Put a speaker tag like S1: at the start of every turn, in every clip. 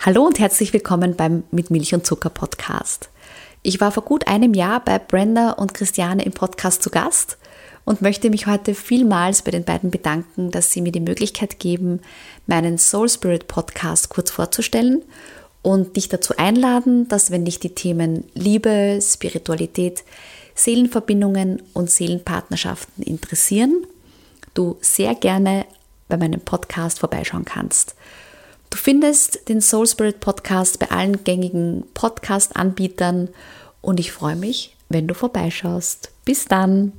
S1: Hallo und herzlich willkommen beim Mit Milch und Zucker Podcast. Ich war vor gut einem Jahr bei Brenda und Christiane im Podcast zu Gast und möchte mich heute vielmals bei den beiden bedanken, dass sie mir die Möglichkeit geben, meinen Soul Spirit Podcast kurz vorzustellen und dich dazu einladen, dass wenn dich die Themen Liebe, Spiritualität, Seelenverbindungen und Seelenpartnerschaften interessieren, du sehr gerne bei meinem Podcast vorbeischauen kannst. Du findest den Soul Spirit Podcast bei allen gängigen Podcast-Anbietern und ich freue mich, wenn du vorbeischaust. Bis dann!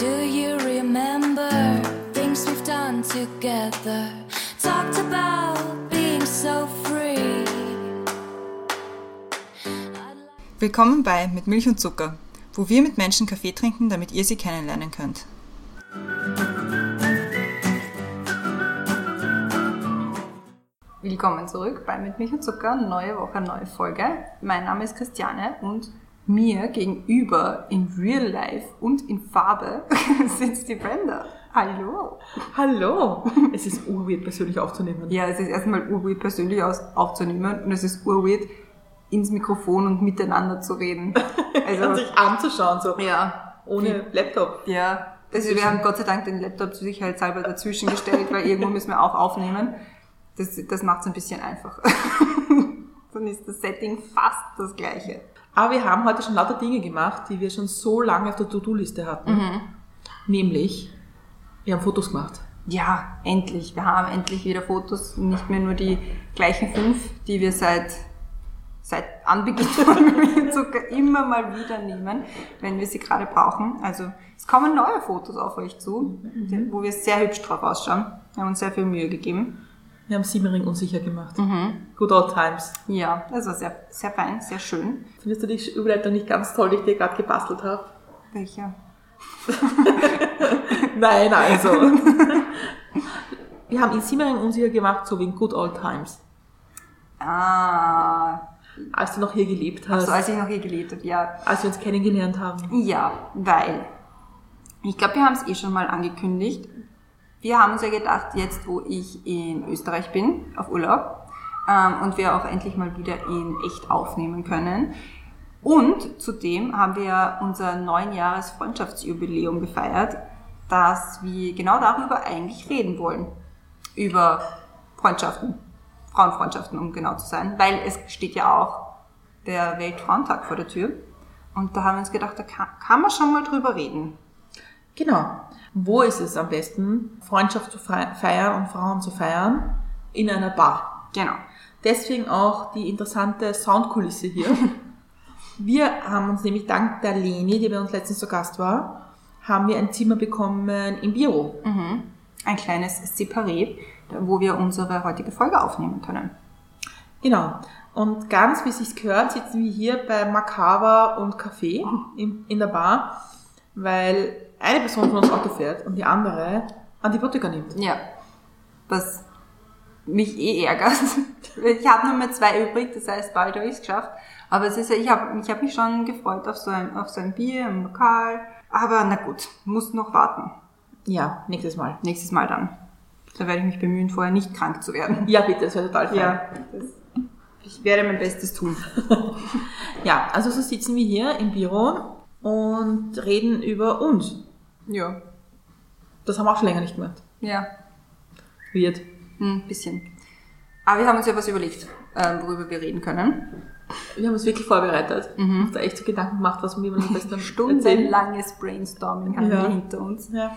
S2: Do you remember things we've done together? Talked about being so free.
S3: Willkommen bei Mit Milch und Zucker, wo wir mit Menschen Kaffee trinken, damit ihr sie kennenlernen könnt.
S4: Willkommen zurück bei Mit Milch und Zucker, neue Woche, neue Folge. Mein Name ist Christiane und mir gegenüber in Real Life und in Farbe sitzt die Brenda. Hallo.
S5: Hallo! Es ist urweird, persönlich aufzunehmen.
S4: Ja, es ist erstmal urweird persönlich aufzunehmen und es ist urweird ins Mikrofon und miteinander zu reden.
S5: und
S4: Also,
S5: sich anzuschauen, so
S4: ja,
S5: ohne Laptop.
S4: ja. Also wir haben Gott sei Dank den Laptop zu sicherheitshalber dazwischen gestellt, weil irgendwo müssen wir auch aufnehmen. Das, das macht es ein bisschen einfacher. Dann ist das Setting fast das gleiche.
S5: Aber wir haben heute schon lauter Dinge gemacht, die wir schon so lange auf der To-Do-Liste hatten.
S4: Mhm.
S5: Nämlich, wir haben Fotos gemacht.
S4: Ja, endlich. Wir haben endlich wieder Fotos, nicht mehr nur die gleichen fünf, die wir seit, seit Anbeginn von Zucker immer mal wieder nehmen, wenn wir sie gerade brauchen. Also es kommen neue Fotos auf euch zu, wo wir sehr hübsch drauf ausschauen. Wir haben uns sehr viel Mühe gegeben.
S5: Wir haben Simmering unsicher gemacht.
S4: Mhm.
S5: Good old times.
S4: Ja, das war sehr, sehr fein, sehr schön.
S5: Findest du die Überleitung nicht ganz toll, die ich dir gerade gebastelt habe?
S4: Welcher?
S5: Nein, also. wir haben in Simmering unsicher gemacht, so wie in Good old times.
S4: Ah,
S5: Als du noch hier gelebt hast,
S4: also als ich noch hier gelebt habe, ja.
S5: als wir uns kennengelernt haben.
S4: Ja, weil ich glaube, wir haben es eh schon mal angekündigt. Wir haben uns ja gedacht, jetzt wo ich in Österreich bin, auf Urlaub, ähm, und wir auch endlich mal wieder in echt aufnehmen können. Und zudem haben wir unser neun Jahres Freundschaftsjubiläum gefeiert, dass wir genau darüber eigentlich reden wollen. Über Freundschaften, Frauenfreundschaften, um genau zu sein, weil es steht ja auch der Weltfrauentag vor der Tür. Und da haben wir uns gedacht, da kann, kann man schon mal drüber reden.
S5: Genau. Wo ist es am besten, Freundschaft zu fe- feiern und Frauen zu feiern? In einer Bar.
S4: Genau.
S5: Deswegen auch die interessante Soundkulisse hier. Wir haben uns nämlich dank der Leni, die bei uns letztens zu Gast war, haben wir ein Zimmer bekommen im Büro.
S4: Mhm. Ein kleines Separé, wo wir unsere heutige Folge aufnehmen können.
S5: Genau. Und ganz wie es sich gehört, sitzen wir hier bei Makava und Café in, in der Bar, weil eine Person von uns Auto fährt und die andere Antibiotika nimmt.
S4: Ja. Was mich eh ärgert. Ich habe nur mehr zwei übrig, das heißt, bald habe ich es geschafft. Aber es ist ja, ich habe ich hab mich schon gefreut auf so, ein, auf so ein Bier im Lokal. Aber na gut, muss noch warten.
S5: Ja, nächstes Mal.
S4: Nächstes Mal dann. Da werde ich mich bemühen, vorher nicht krank zu werden.
S5: Ja, bitte, das wäre total fein.
S4: Ja, das, ich werde mein Bestes tun.
S5: Ja, also so sitzen wir hier im Büro und reden über uns.
S4: Ja.
S5: Das haben wir auch schon länger nicht gemacht.
S4: Ja,
S5: Weird.
S4: ein bisschen. Aber wir haben uns ja was überlegt, ähm, worüber wir reden können.
S5: Wir haben uns wirklich vorbereitet. Mhm. Uns da echt so Gedanken gemacht, was wir am besten.
S4: Stundenlanges Brainstorming haben
S5: Ja.
S4: wir hinter uns.
S5: Ja.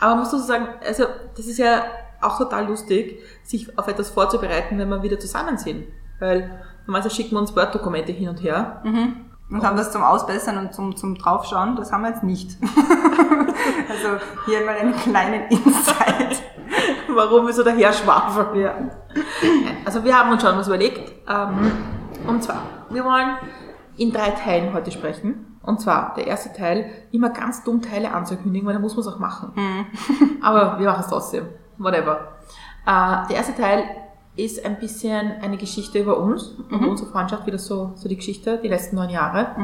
S5: Aber man muss so sagen, also das ist ja auch total lustig, sich auf etwas vorzubereiten, wenn wir wieder zusammen sind. Weil normalerweise schicken wir uns Word-Dokumente hin und her.
S4: Und haben das zum Ausbessern und zum, zum Draufschauen, das haben wir jetzt nicht. also hier mal einen kleinen Insight.
S5: Warum wir so daher schwafeln.
S4: Ja.
S5: Also wir haben uns schon was überlegt. Ähm, und zwar, wir wollen in drei Teilen heute sprechen. Und zwar der erste Teil, immer ganz dumm Teile anzukündigen, weil da muss man es auch machen. Aber wir machen es trotzdem. Whatever. Äh, der erste Teil ist ein bisschen eine Geschichte über uns und unsere Freundschaft, wieder so, so die Geschichte, die letzten neun Jahre.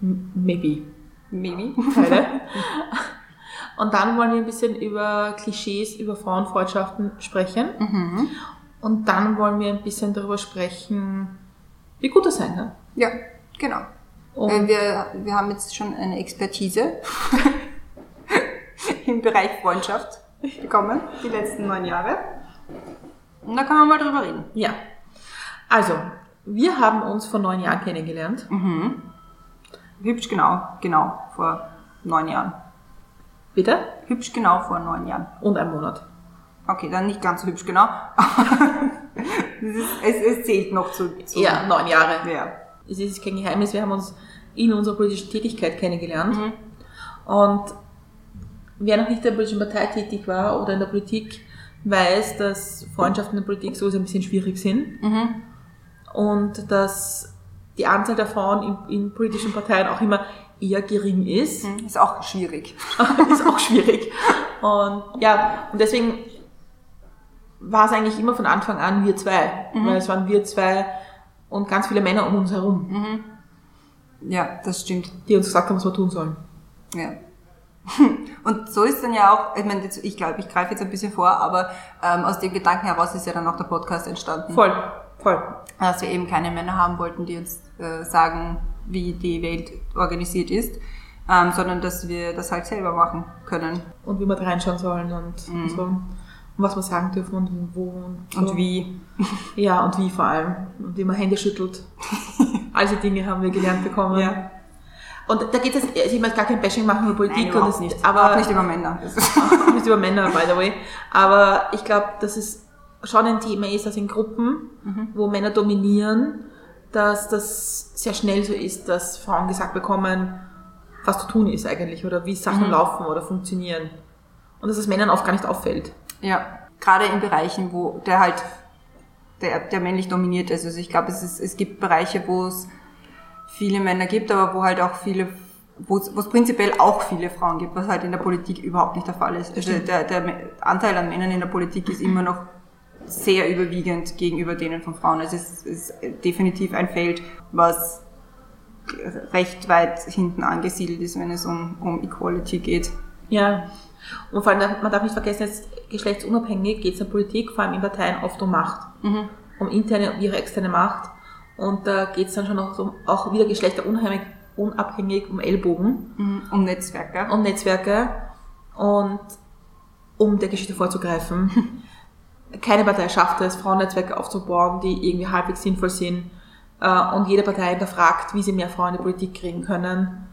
S5: M- Maybe.
S4: Mimi.
S5: Teile. Und dann wollen wir ein bisschen über Klischees, über Frauenfreundschaften sprechen. Und dann wollen wir ein bisschen darüber sprechen, wie gut das sein kann.
S4: Ja, genau.
S5: Und-
S4: Äh, wir, wir haben jetzt schon eine Expertise im Bereich Freundschaft bekommen, die letzten neun Jahre. Und da kann man mal drüber reden.
S5: Ja. Also, wir haben uns vor neun Jahren kennengelernt.
S4: Hübsch genau, genau, vor neun Jahren.
S5: Bitte?
S4: Hübsch genau vor neun Jahren.
S5: Und ein Monat.
S4: Okay, dann nicht ganz so hübsch genau. es, ist, es, es zählt noch zu, zu
S5: Ja, neun Jahre.
S4: ja.
S5: Es ist kein Geheimnis, wir haben uns in unserer politischen Tätigkeit kennengelernt. Und wer noch nicht in der politischen Partei tätig war oder in der Politik, weiß, dass Freundschaften in der Politik sowieso ein bisschen schwierig sind. Und dass die Anzahl der Frauen in, in politischen Parteien auch immer eher gering ist.
S4: Ist auch schwierig.
S5: ist auch schwierig. Und ja, und deswegen war es eigentlich immer von Anfang an wir zwei. Weil es waren wir zwei und ganz viele Männer um uns herum,
S4: Ja, das stimmt.
S5: die uns gesagt haben, was wir tun sollen.
S4: Ja. Und so ist dann ja auch, ich meine, jetzt, ich glaube, ich greife jetzt ein bisschen vor, aber ähm, aus dem Gedanken heraus ist ja dann auch der Podcast entstanden.
S5: Voll, voll.
S4: Dass wir eben keine Männer haben wollten, die uns äh, sagen, wie die Welt organisiert ist, ähm, sondern dass wir das halt selber machen können.
S5: Und wie wir da reinschauen sollen und, und so. Und was wir sagen dürfen und wo und, so.
S4: Und wie.
S5: Ja, und wie vor allem. Und wie man Hände schüttelt. All diese Dinge haben wir gelernt bekommen.
S4: Ja.
S5: Und da geht es, also ich möchte gar kein Bashing machen über Politik
S4: Nein,
S5: und das,
S4: nicht.
S5: aber
S4: auch nicht über Männer.
S5: Nicht über Männer, by the way. Aber ich glaube, dass es schon ein Thema ist, dass in Gruppen, wo Männer dominieren, dass das sehr schnell so ist, dass Frauen gesagt bekommen, was zu tun ist eigentlich oder wie Sachen laufen oder funktionieren. Und dass es Männern oft gar nicht auffällt.
S4: Ja, gerade in Bereichen, wo der halt der, der männlich dominiert ist. Also ich glaube, es, ist, es gibt Bereiche, wo es viele Männer gibt, aber wo halt auch viele, wo es, prinzipiell auch viele Frauen gibt, was halt in der Politik überhaupt nicht der Fall ist. Also der, der Anteil an Männern in der Politik ist immer noch sehr überwiegend gegenüber denen von Frauen. Also es ist definitiv ein Feld, was recht weit hinten angesiedelt ist, wenn es um, um Equality geht.
S5: Ja. Und vor allem, man darf nicht vergessen, jetzt geschlechtsunabhängig geht es in der Politik, vor allem in Parteien, oft um Macht. Um interne und ihre externe Macht. Und da geht es dann schon auch, um, auch wieder geschlechterunabhängig unabhängig um Ellbogen
S4: Um Netzwerke.
S5: und Netzwerke. Und um der Geschichte vorzugreifen, keine Partei schafft es, Frauennetzwerke aufzubauen, die irgendwie halbwegs sinnvoll sind. Äh, Und jede Partei hinterfragt, wie sie mehr Frauen in die Politik kriegen können.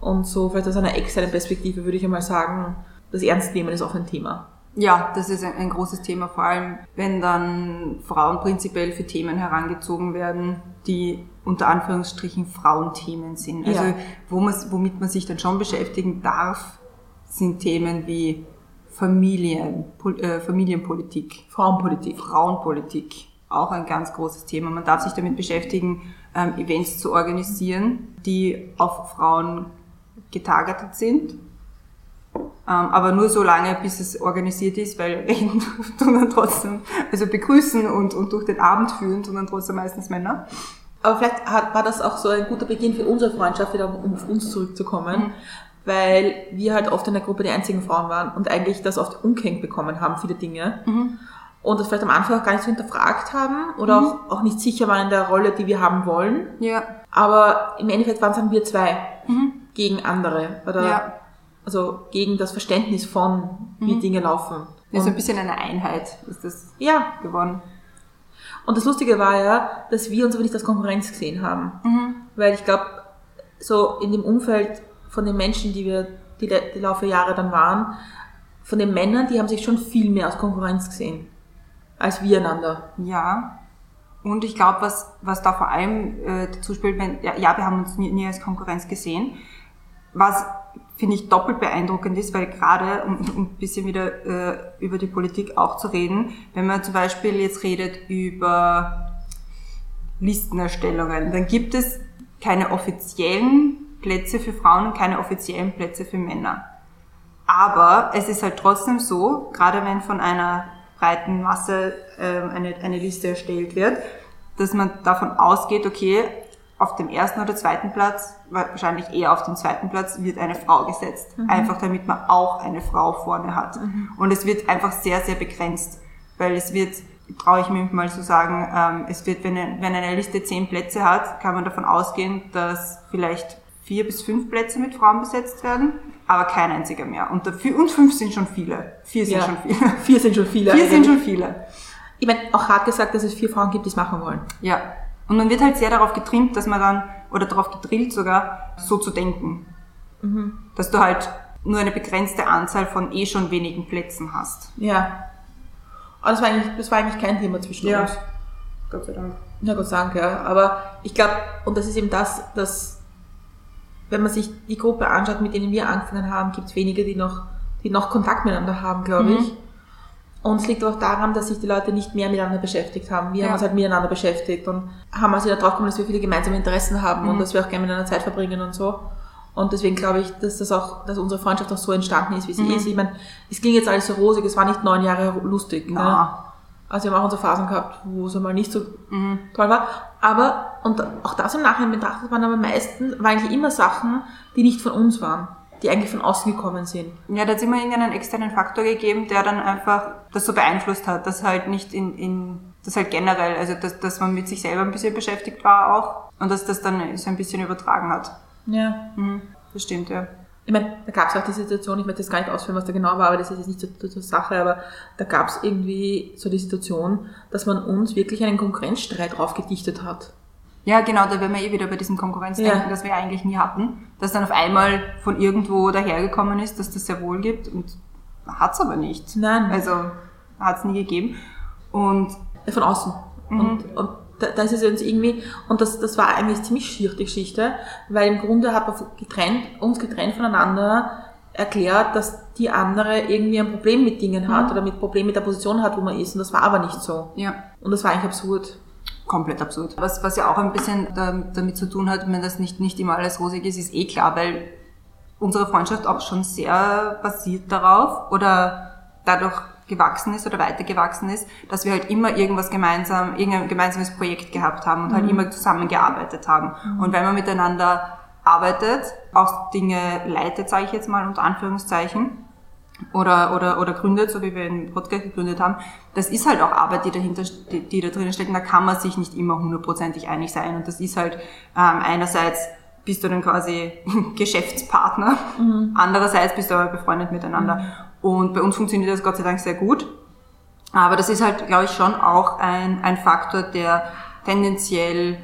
S5: Und so vielleicht aus einer externen Perspektive würde ich einmal sagen, das Ernstnehmen ist auch ein Thema.
S4: Ja, das ist ein, ein großes Thema, vor allem wenn dann Frauen prinzipiell für Themen herangezogen werden, die unter Anführungsstrichen Frauenthemen sind. Also
S5: Ja.
S4: wo man, womit man sich dann schon beschäftigen darf, sind Themen wie Familien, Pol- äh, Familienpolitik,
S5: Frauenpolitik.
S4: Frauenpolitik, auch ein ganz großes Thema. Man darf sich damit beschäftigen, ähm, Events zu organisieren, die auf Frauen getargetet sind. Ähm, aber nur so lange, bis es organisiert ist, weil reden tun dann trotzdem, also begrüßen und, und durch den Abend führen tun dann trotzdem meistens Männer.
S5: Aber vielleicht hat, war das auch so ein guter Beginn für unsere Freundschaft, wieder um auf uns zurückzukommen, weil wir halt oft in der Gruppe die einzigen Frauen waren und eigentlich das oft umgehängt bekommen haben, viele Dinge. Und das vielleicht am Anfang auch gar nicht so hinterfragt haben oder auch, auch nicht sicher waren in der Rolle, die wir haben wollen.
S4: Ja,
S5: Aber im Endeffekt waren es dann wir zwei gegen andere oder
S4: ja.
S5: Also gegen das Verständnis von, wie Dinge laufen.
S4: Ja, so ein bisschen eine Einheit ist das
S5: ja,
S4: geworden.
S5: Und das Lustige war ja, dass wir uns aber nicht als Konkurrenz gesehen haben. Weil ich glaube, so in dem Umfeld von den Menschen, die wir die, die Laufe der Jahre dann waren, von den Männern, die haben sich schon viel mehr als Konkurrenz gesehen. Als wir einander.
S4: Ja. Und ich glaube, was, was da vor allem äh, dazu spielt, wenn, ja, ja, wir haben uns nie, nie als Konkurrenz gesehen. Was, finde ich, doppelt beeindruckend ist, weil gerade, um, um ein bisschen wieder äh, über die Politik auch zu reden, wenn man zum Beispiel jetzt redet über Listenerstellungen, dann gibt es keine offiziellen Plätze für Frauen und keine offiziellen Plätze für Männer. Aber es ist halt trotzdem so, gerade wenn von einer breiten Masse ähm, eine, eine Liste erstellt wird, dass man davon ausgeht, okay, auf dem ersten oder zweiten Platz, wahrscheinlich eher auf dem zweiten Platz, wird eine Frau gesetzt. Einfach damit man auch eine Frau vorne hat. Und es wird einfach sehr, sehr begrenzt, weil es wird, traue ich mir mal zu sagen, ähm, es wird, wenn eine, wenn eine Liste zehn Plätze hat, kann man davon ausgehen, dass vielleicht vier bis fünf Plätze mit Frauen besetzt werden, aber kein einziger mehr. Und, dafür, und fünf sind schon viele. Vier sind
S5: Ja.
S4: schon viele.
S5: Vier sind schon viele.
S4: Vier sind
S5: eigentlich.
S4: schon viele.
S5: Ich meine, auch hart gesagt, dass es vier Frauen gibt, die es machen wollen.
S4: Ja. Und man wird halt sehr darauf getrimmt, dass man dann, oder darauf gedrillt sogar, so zu denken. Dass du halt nur eine begrenzte Anzahl von eh schon wenigen Plätzen hast.
S5: Ja. Aber das war eigentlich, das war eigentlich kein Thema zwischen
S4: Ja.
S5: uns.
S4: Gott sei Dank.
S5: Na Gott sei Dank, ja. Aber ich glaube, und das ist eben das, dass, wenn man sich die Gruppe anschaut, mit denen wir angefangen haben, gibt es wenige, die noch, die noch Kontakt miteinander haben, glaube ich. Und es liegt auch daran, dass sich die Leute nicht mehr miteinander beschäftigt haben. Wir
S4: Ja.
S5: haben uns halt miteinander beschäftigt und haben also darauf gekommen, dass wir viele gemeinsame Interessen haben und dass wir auch gerne miteinander Zeit verbringen und so. Und deswegen glaube ich, dass das auch, dass unsere Freundschaft auch so entstanden ist, wie sie ist. Ich meine, es ging jetzt alles so rosig, es war nicht neun Jahre lustig. Ne? Also wir haben auch unsere Phasen gehabt, wo es einmal nicht so toll war. Aber, und auch das im Nachhinein betrachtet, waren aber meisten, waren eigentlich immer Sachen, die nicht von uns waren, die eigentlich von außen gekommen sind.
S4: Ja, da hat es immer irgendeinen externen Faktor gegeben, der dann einfach das so beeinflusst hat, dass halt nicht in, in das halt generell, also dass, dass man mit sich selber ein bisschen beschäftigt war auch und dass das dann so ein bisschen übertragen hat.
S5: Ja.
S4: Mhm. Das stimmt, ja.
S5: Ich meine, da gab es auch die Situation, ich möchte jetzt gar nicht ausführen, was da genau war, aber das ist jetzt nicht zur, zur, zur Sache, aber da gab es irgendwie so die Situation, dass man uns wirklich einen Konkurrenzstreit draufgedichtet hat.
S4: Ja, genau, da wären wir eh wieder bei diesem Konkurrenzdenken,
S5: Ja.
S4: das wir eigentlich nie hatten, dass dann auf einmal von irgendwo dahergekommen ist, dass das sehr wohl gibt und hat's aber nicht.
S5: Nein.
S4: Also hat's nie gegeben. Und
S5: von außen. Und, und da, da ist es uns irgendwie, und das, das war eigentlich ziemlich schier, die Geschichte, weil im Grunde hat man getrennt, uns getrennt voneinander erklärt, dass die andere irgendwie ein Problem mit Dingen hat oder mit Problem mit der Position hat, wo man ist. Und das war aber nicht so.
S4: ja,
S5: Und das war eigentlich absurd.
S4: Komplett absurd. Was, was ja auch ein bisschen da, damit zu tun hat, wenn das nicht, nicht immer alles rosig ist, ist eh klar, weil unsere Freundschaft auch schon sehr basiert darauf oder dadurch gewachsen ist oder weitergewachsen ist, dass wir halt immer irgendwas gemeinsam, irgendein gemeinsames Projekt gehabt haben und halt immer zusammengearbeitet haben. Und wenn man miteinander arbeitet, auch Dinge leitet, sage ich jetzt mal unter Anführungszeichen, oder, oder, oder gründet, so wie wir einen Podcast gegründet haben, das ist halt auch Arbeit, die dahinter, die, die da drinnen steckt. Da kann man sich nicht immer hundertprozentig einig sein. Und das ist halt ähm, einerseits bist du dann quasi Geschäftspartner, andererseits bist du aber befreundet miteinander. Und bei uns funktioniert das Gott sei Dank sehr gut. Aber das ist halt, glaube ich, schon auch ein, ein Faktor, der tendenziell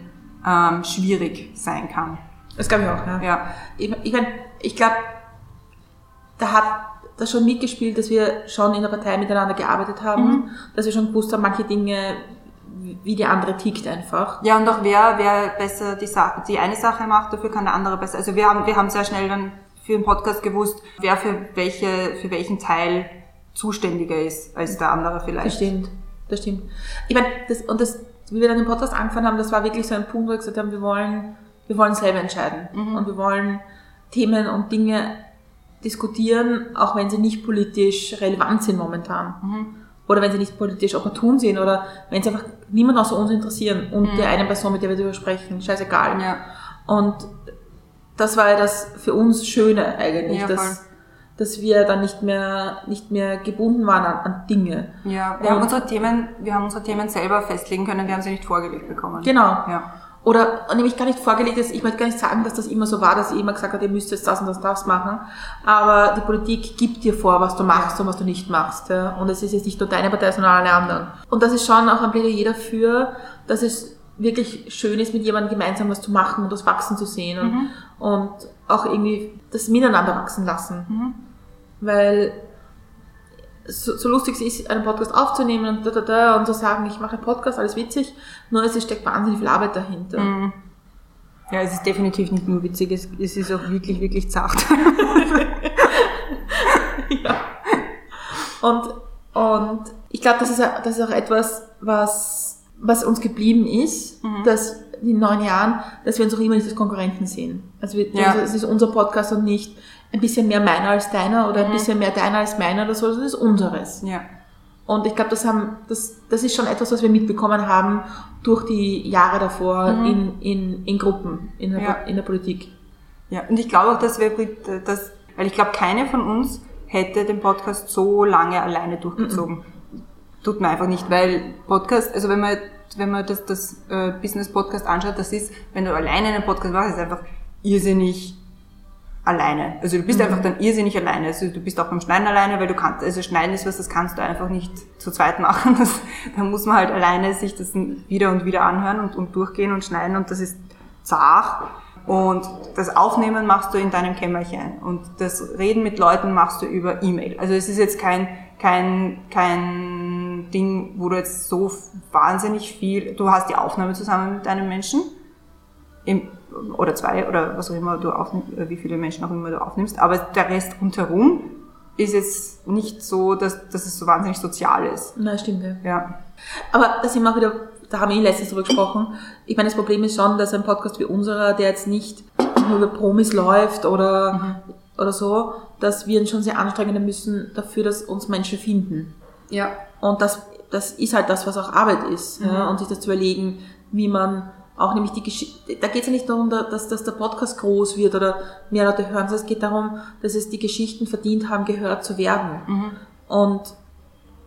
S4: ähm, schwierig sein kann.
S5: Das glaube ich auch, ja.
S4: Ja.
S5: Ich, ich meine, ich glaube, da hat das schon mitgespielt, dass wir schon in der Partei miteinander gearbeitet haben, dass wir schon gewusst haben, manche Dinge, wie die andere tickt einfach.
S4: Ja, und auch wer, wer besser die, Sache, die eine Sache macht, dafür kann der andere besser. Also wir haben, wir haben sehr schnell dann für den Podcast gewusst, wer für welche, für welchen Teil zuständiger ist als der andere
S5: Das
S4: vielleicht.
S5: stimmt, das stimmt. Ich meine, das, und das, wie wir dann den Podcast angefangen haben, das war wirklich so ein Punkt, wo wir gesagt haben, wir wollen, wir wollen selber entscheiden. Und wir wollen Themen und Dinge diskutieren, auch wenn sie nicht politisch relevant sind momentan. Oder wenn sie nicht politisch opportun sind oder wenn sie einfach niemand außer uns interessieren und der einen Person, mit der wir darüber sprechen, scheißegal.
S4: Ja.
S5: Und das war ja das für uns Schöne eigentlich,
S4: Ja, voll.
S5: dass, dass wir dann nicht mehr, nicht mehr gebunden waren an, an Dinge.
S4: Ja, wir
S5: Und-
S4: haben unsere Themen, wir haben unsere Themen selber festlegen können, wir haben sie nicht vorgelegt bekommen.
S5: Genau.
S4: Ja.
S5: Oder nämlich gar nicht vorgelegt ist, ich möchte gar nicht sagen, dass das immer so war, dass ich immer gesagt habe, ihr müsst jetzt das und das und das machen. Aber die Politik gibt dir vor, was du machst und was du nicht machst. Ja? Und es ist jetzt nicht nur deine Partei, sondern alle anderen. Und das ist schon auch ein Plädoyer dafür, dass es wirklich schön ist, mit jemandem gemeinsam was zu machen und das wachsen zu sehen und, und auch irgendwie das Miteinander wachsen lassen. Weil so, so lustig es ist, einen Podcast aufzunehmen und da, da, da und zu sagen, ich mache einen Podcast, alles witzig, nur es steckt wahnsinnig viel Arbeit dahinter.
S4: Ja, es ist definitiv nicht nur witzig, es, es ist auch wirklich, wirklich zart.
S5: ja. Und, und ich glaube, das ist, das ist auch etwas, was, was uns geblieben ist, dass in neun Jahren, dass wir uns auch immer nicht als Konkurrenten sehen. Also, wir,
S4: Ja.
S5: also es ist unser Podcast und nicht ein bisschen mehr meiner als deiner oder ein bisschen mehr deiner als meiner oder so, das ist unseres.
S4: ja.
S5: Und ich glaube, das, haben, das, das ist schon etwas, was wir mitbekommen haben durch die Jahre davor in, in, in Gruppen, in der,
S4: Ja.
S5: in der Politik.
S4: Ja, und ich glaube auch, dass wir, dass, weil ich glaube, keine von uns hätte den Podcast so lange alleine durchgezogen. Tut man einfach nicht, weil Podcast, also wenn man, wenn man das, das äh, Business Podcast anschaut, das ist, wenn du alleine einen Podcast machst, ist einfach irrsinnig alleine. Also du bist einfach dann irrsinnig alleine. Also du bist auch beim Schneiden alleine, weil du kannst, also Schneiden ist was, das kannst du einfach nicht zu zweit machen. Das, da muss man halt alleine sich das wieder und wieder anhören und, und durchgehen und schneiden und das ist zart. Und das Aufnehmen machst du in deinem Kämmerchen und das Reden mit Leuten machst du über E-Mail. Also es ist jetzt kein, kein, kein Ding, wo du jetzt so wahnsinnig viel, du hast die Aufnahme zusammen mit einem Menschen, im, oder zwei oder was auch immer du aufnimmst, wie viele Menschen auch immer du aufnimmst, aber der Rest rundherum ist jetzt nicht so, dass, dass es so wahnsinnig sozial ist.
S5: Na, stimmt, ja.
S4: Ja.
S5: Aber da sind wir auch wieder, da haben wir eh letztens drüber gesprochen. Ich meine, das Problem ist schon, dass ein Podcast wie unserer, der jetzt nicht nur über Promis läuft oder, oder so, dass wir uns schon sehr anstrengen müssen dafür, dass uns Menschen finden.
S4: Ja.
S5: Und das, das ist halt das, was auch Arbeit ist. Ja? Und sich das zu überlegen, wie man auch nämlich die Geschichte, da geht es ja nicht darum, dass, dass der Podcast groß wird oder mehr Leute hören, sondern es geht darum, dass es die Geschichten verdient haben, gehört zu werden. Und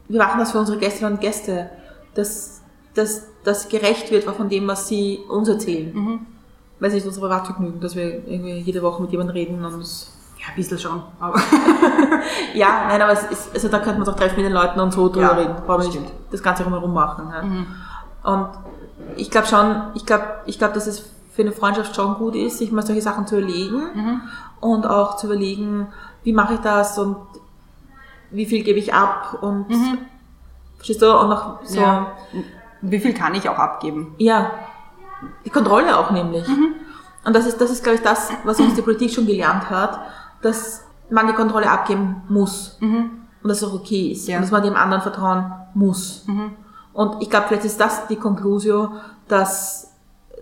S5: wir machen das für unsere Gästinnen und Gäste, dass, dass das gerecht wird von dem, was sie uns erzählen. Weil es nicht unser Privatvergnügen, dass wir irgendwie jede Woche mit jemandem reden und
S4: Ja, ein bisschen schon. Aber
S5: ja, nein, aber es ist, also da könnte man auch treffen mit den Leuten und so drüber
S4: Ja,
S5: reden. Brauchen wir nicht das Ganze rumherum machen. Ja. Und ich glaube schon, ich glaube, ich glaube, dass es für eine Freundschaft schon gut ist, sich mal solche Sachen zu überlegen und auch zu überlegen, wie mache ich das und wie viel gebe ich ab und verstehst du, und noch so,
S4: ja. wie viel kann ich auch abgeben?
S5: ja, die Kontrolle auch nämlich. Und das ist, das ist, glaube ich, das, was uns die Politik schon gelernt hat, dass man die Kontrolle abgeben muss. Und dass es auch okay ist.
S4: Ja.
S5: Und dass man dem anderen vertrauen muss. Und ich glaube, vielleicht ist das die Conclusio, dass,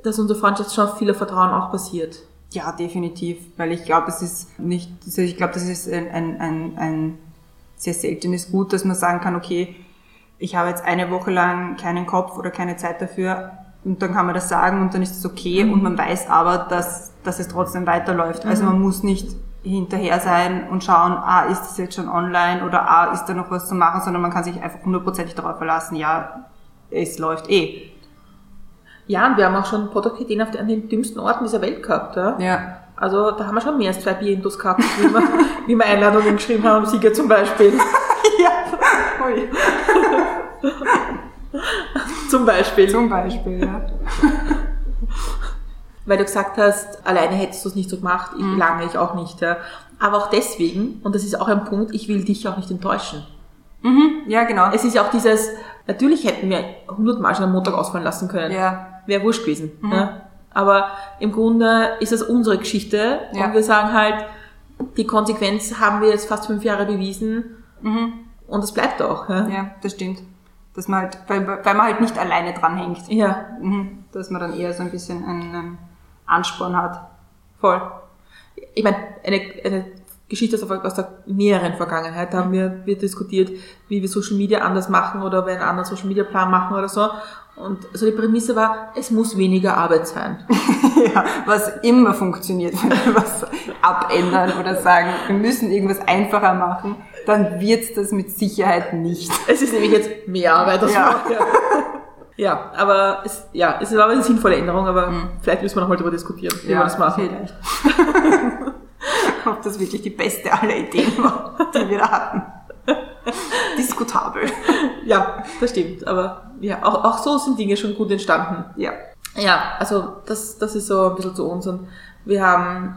S5: dass unsere Freundschaft schon auf vieler Vertrauen auch basiert.
S4: Ja, definitiv, weil ich glaube, es ist nicht, also ich glaube, das ist ein, ein, ein, ein sehr seltenes Gut, dass man sagen kann, okay, ich habe jetzt eine Woche lang keinen Kopf oder keine Zeit dafür und dann kann man das sagen und dann ist es okay und man weiß aber, dass, dass es trotzdem weiterläuft. Also man muss nicht hinterher sein und schauen, ah, ist das jetzt schon online oder ah, ist da noch was zu machen, sondern man kann sich einfach hundertprozentig darauf verlassen, ja, es läuft eh.
S5: Ja, und wir haben auch schon Podcast-Ideen auf den, an den dümmsten Orten dieser Welt gehabt. Ja?
S4: Ja.
S5: Also da haben wir schon mehr als zwei Bierintos gehabt, wie wir, wie wir Einladungen geschrieben haben, Sieger zum Beispiel.
S4: ja. Ui.
S5: zum Beispiel.
S4: Zum Beispiel, ja.
S5: Weil du gesagt hast, alleine hättest du es nicht so gemacht, ich lange ich auch nicht. Ja. Aber auch deswegen, und das ist auch ein Punkt, ich will dich auch nicht enttäuschen.
S4: Ja, genau.
S5: Es ist ja auch dieses, natürlich hätten wir hundertmal schon am Montag ausfallen lassen können.
S4: Ja.
S5: Wäre wurscht gewesen. Ja. Aber im Grunde ist das unsere Geschichte
S4: Ja.
S5: und wir sagen halt, die Konsequenz haben wir jetzt fast fünf Jahre bewiesen und es bleibt auch. Ja.
S4: Ja, das stimmt. Dass man halt, weil, weil man halt nicht alleine dranhängt.
S5: ja.
S4: Mhm. Dass man dann eher so ein bisschen einen, einen Ansporn hat.
S5: Voll. Ich meine, eine, eine Geschichte aus der, aus der näheren Vergangenheit, da haben wir, wir diskutiert, wie wir Social Media anders machen oder wenn einen anderen Social Media Plan machen oder so. Und so die Prämisse war, es muss weniger Arbeit sein.
S4: ja, was immer funktioniert, wenn wir was abändern oder sagen, wir müssen irgendwas einfacher machen, dann wird's das mit Sicherheit nicht.
S5: Es ist nämlich jetzt mehr Arbeit als
S4: Ja.
S5: vorher. Ja, aber es, ja, es war eine sinnvolle Änderung, aber vielleicht müssen wir noch mal darüber diskutieren, wie wir das machen.
S4: vielleicht. Ob das wirklich die beste aller Ideen war, die wir da hatten. Diskutabel.
S5: Ja, das stimmt. Aber ja, auch, auch so sind Dinge schon gut entstanden.
S4: Ja.
S5: Ja, also das, das ist so ein bisschen zu uns und wir haben,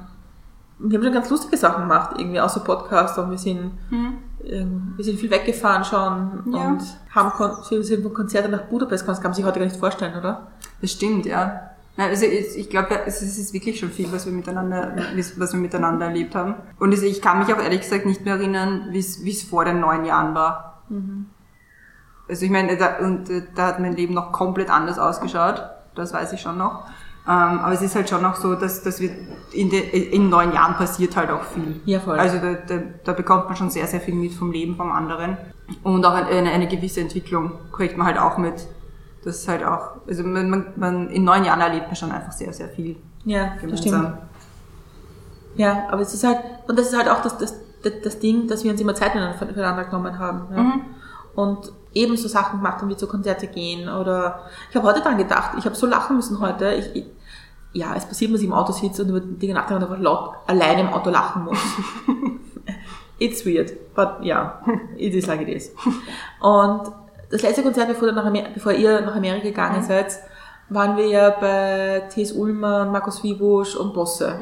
S5: wir haben schon ganz lustige Sachen gemacht, irgendwie außer Podcast und wir sind, ähm, wir sind viel weggefahren schon
S4: Ja.
S5: und haben Kon wir sind von Konzerten nach Budapest, das kann man sich heute gar nicht vorstellen, oder?
S4: Das stimmt, ja. Nein, also ich, glaube, es ist wirklich schon viel, was wir miteinander, was wir miteinander erlebt haben. Und ich kann mich auch ehrlich gesagt nicht mehr erinnern, wie es wie es vor den neun Jahren war. Also ich meine, da, und äh, da hat mein Leben noch komplett anders ausgeschaut. Das weiß ich schon noch. Ähm, aber es ist halt schon auch so, dass, dass wir in, de, in neun Jahren passiert halt auch viel.
S5: Ja, voll.
S4: Also da, da, da bekommt man schon sehr, sehr viel mit vom Leben vom anderen. Und auch eine, eine gewisse Entwicklung kriegt man halt auch mit. Das ist halt auch, also man, man, man in neun Jahren erlebt man schon einfach sehr, sehr viel.
S5: Ja, das stimmt.
S4: gemeinsam.
S5: Ja, aber es ist halt, und das ist halt auch das, das, das, das Ding, dass wir uns immer Zeit füreinander genommen haben. Ja?
S4: Mhm.
S5: Und eben so Sachen gemacht haben, wie zu Konzerte gehen oder ich habe heute dran gedacht, ich habe so lachen müssen heute. Ich, ich, ja, es passiert, dass ich im Auto sitze und über Dinge nachdenke und einfach laut alleine im Auto lachen muss. It's weird, but yeah, it is like it is. Und das letzte Konzert, bevor, nach Amer bevor ihr nach Amerika gegangen seid, waren wir ja bei T.S. Ullmann, Markus Wiebusch und Bosse.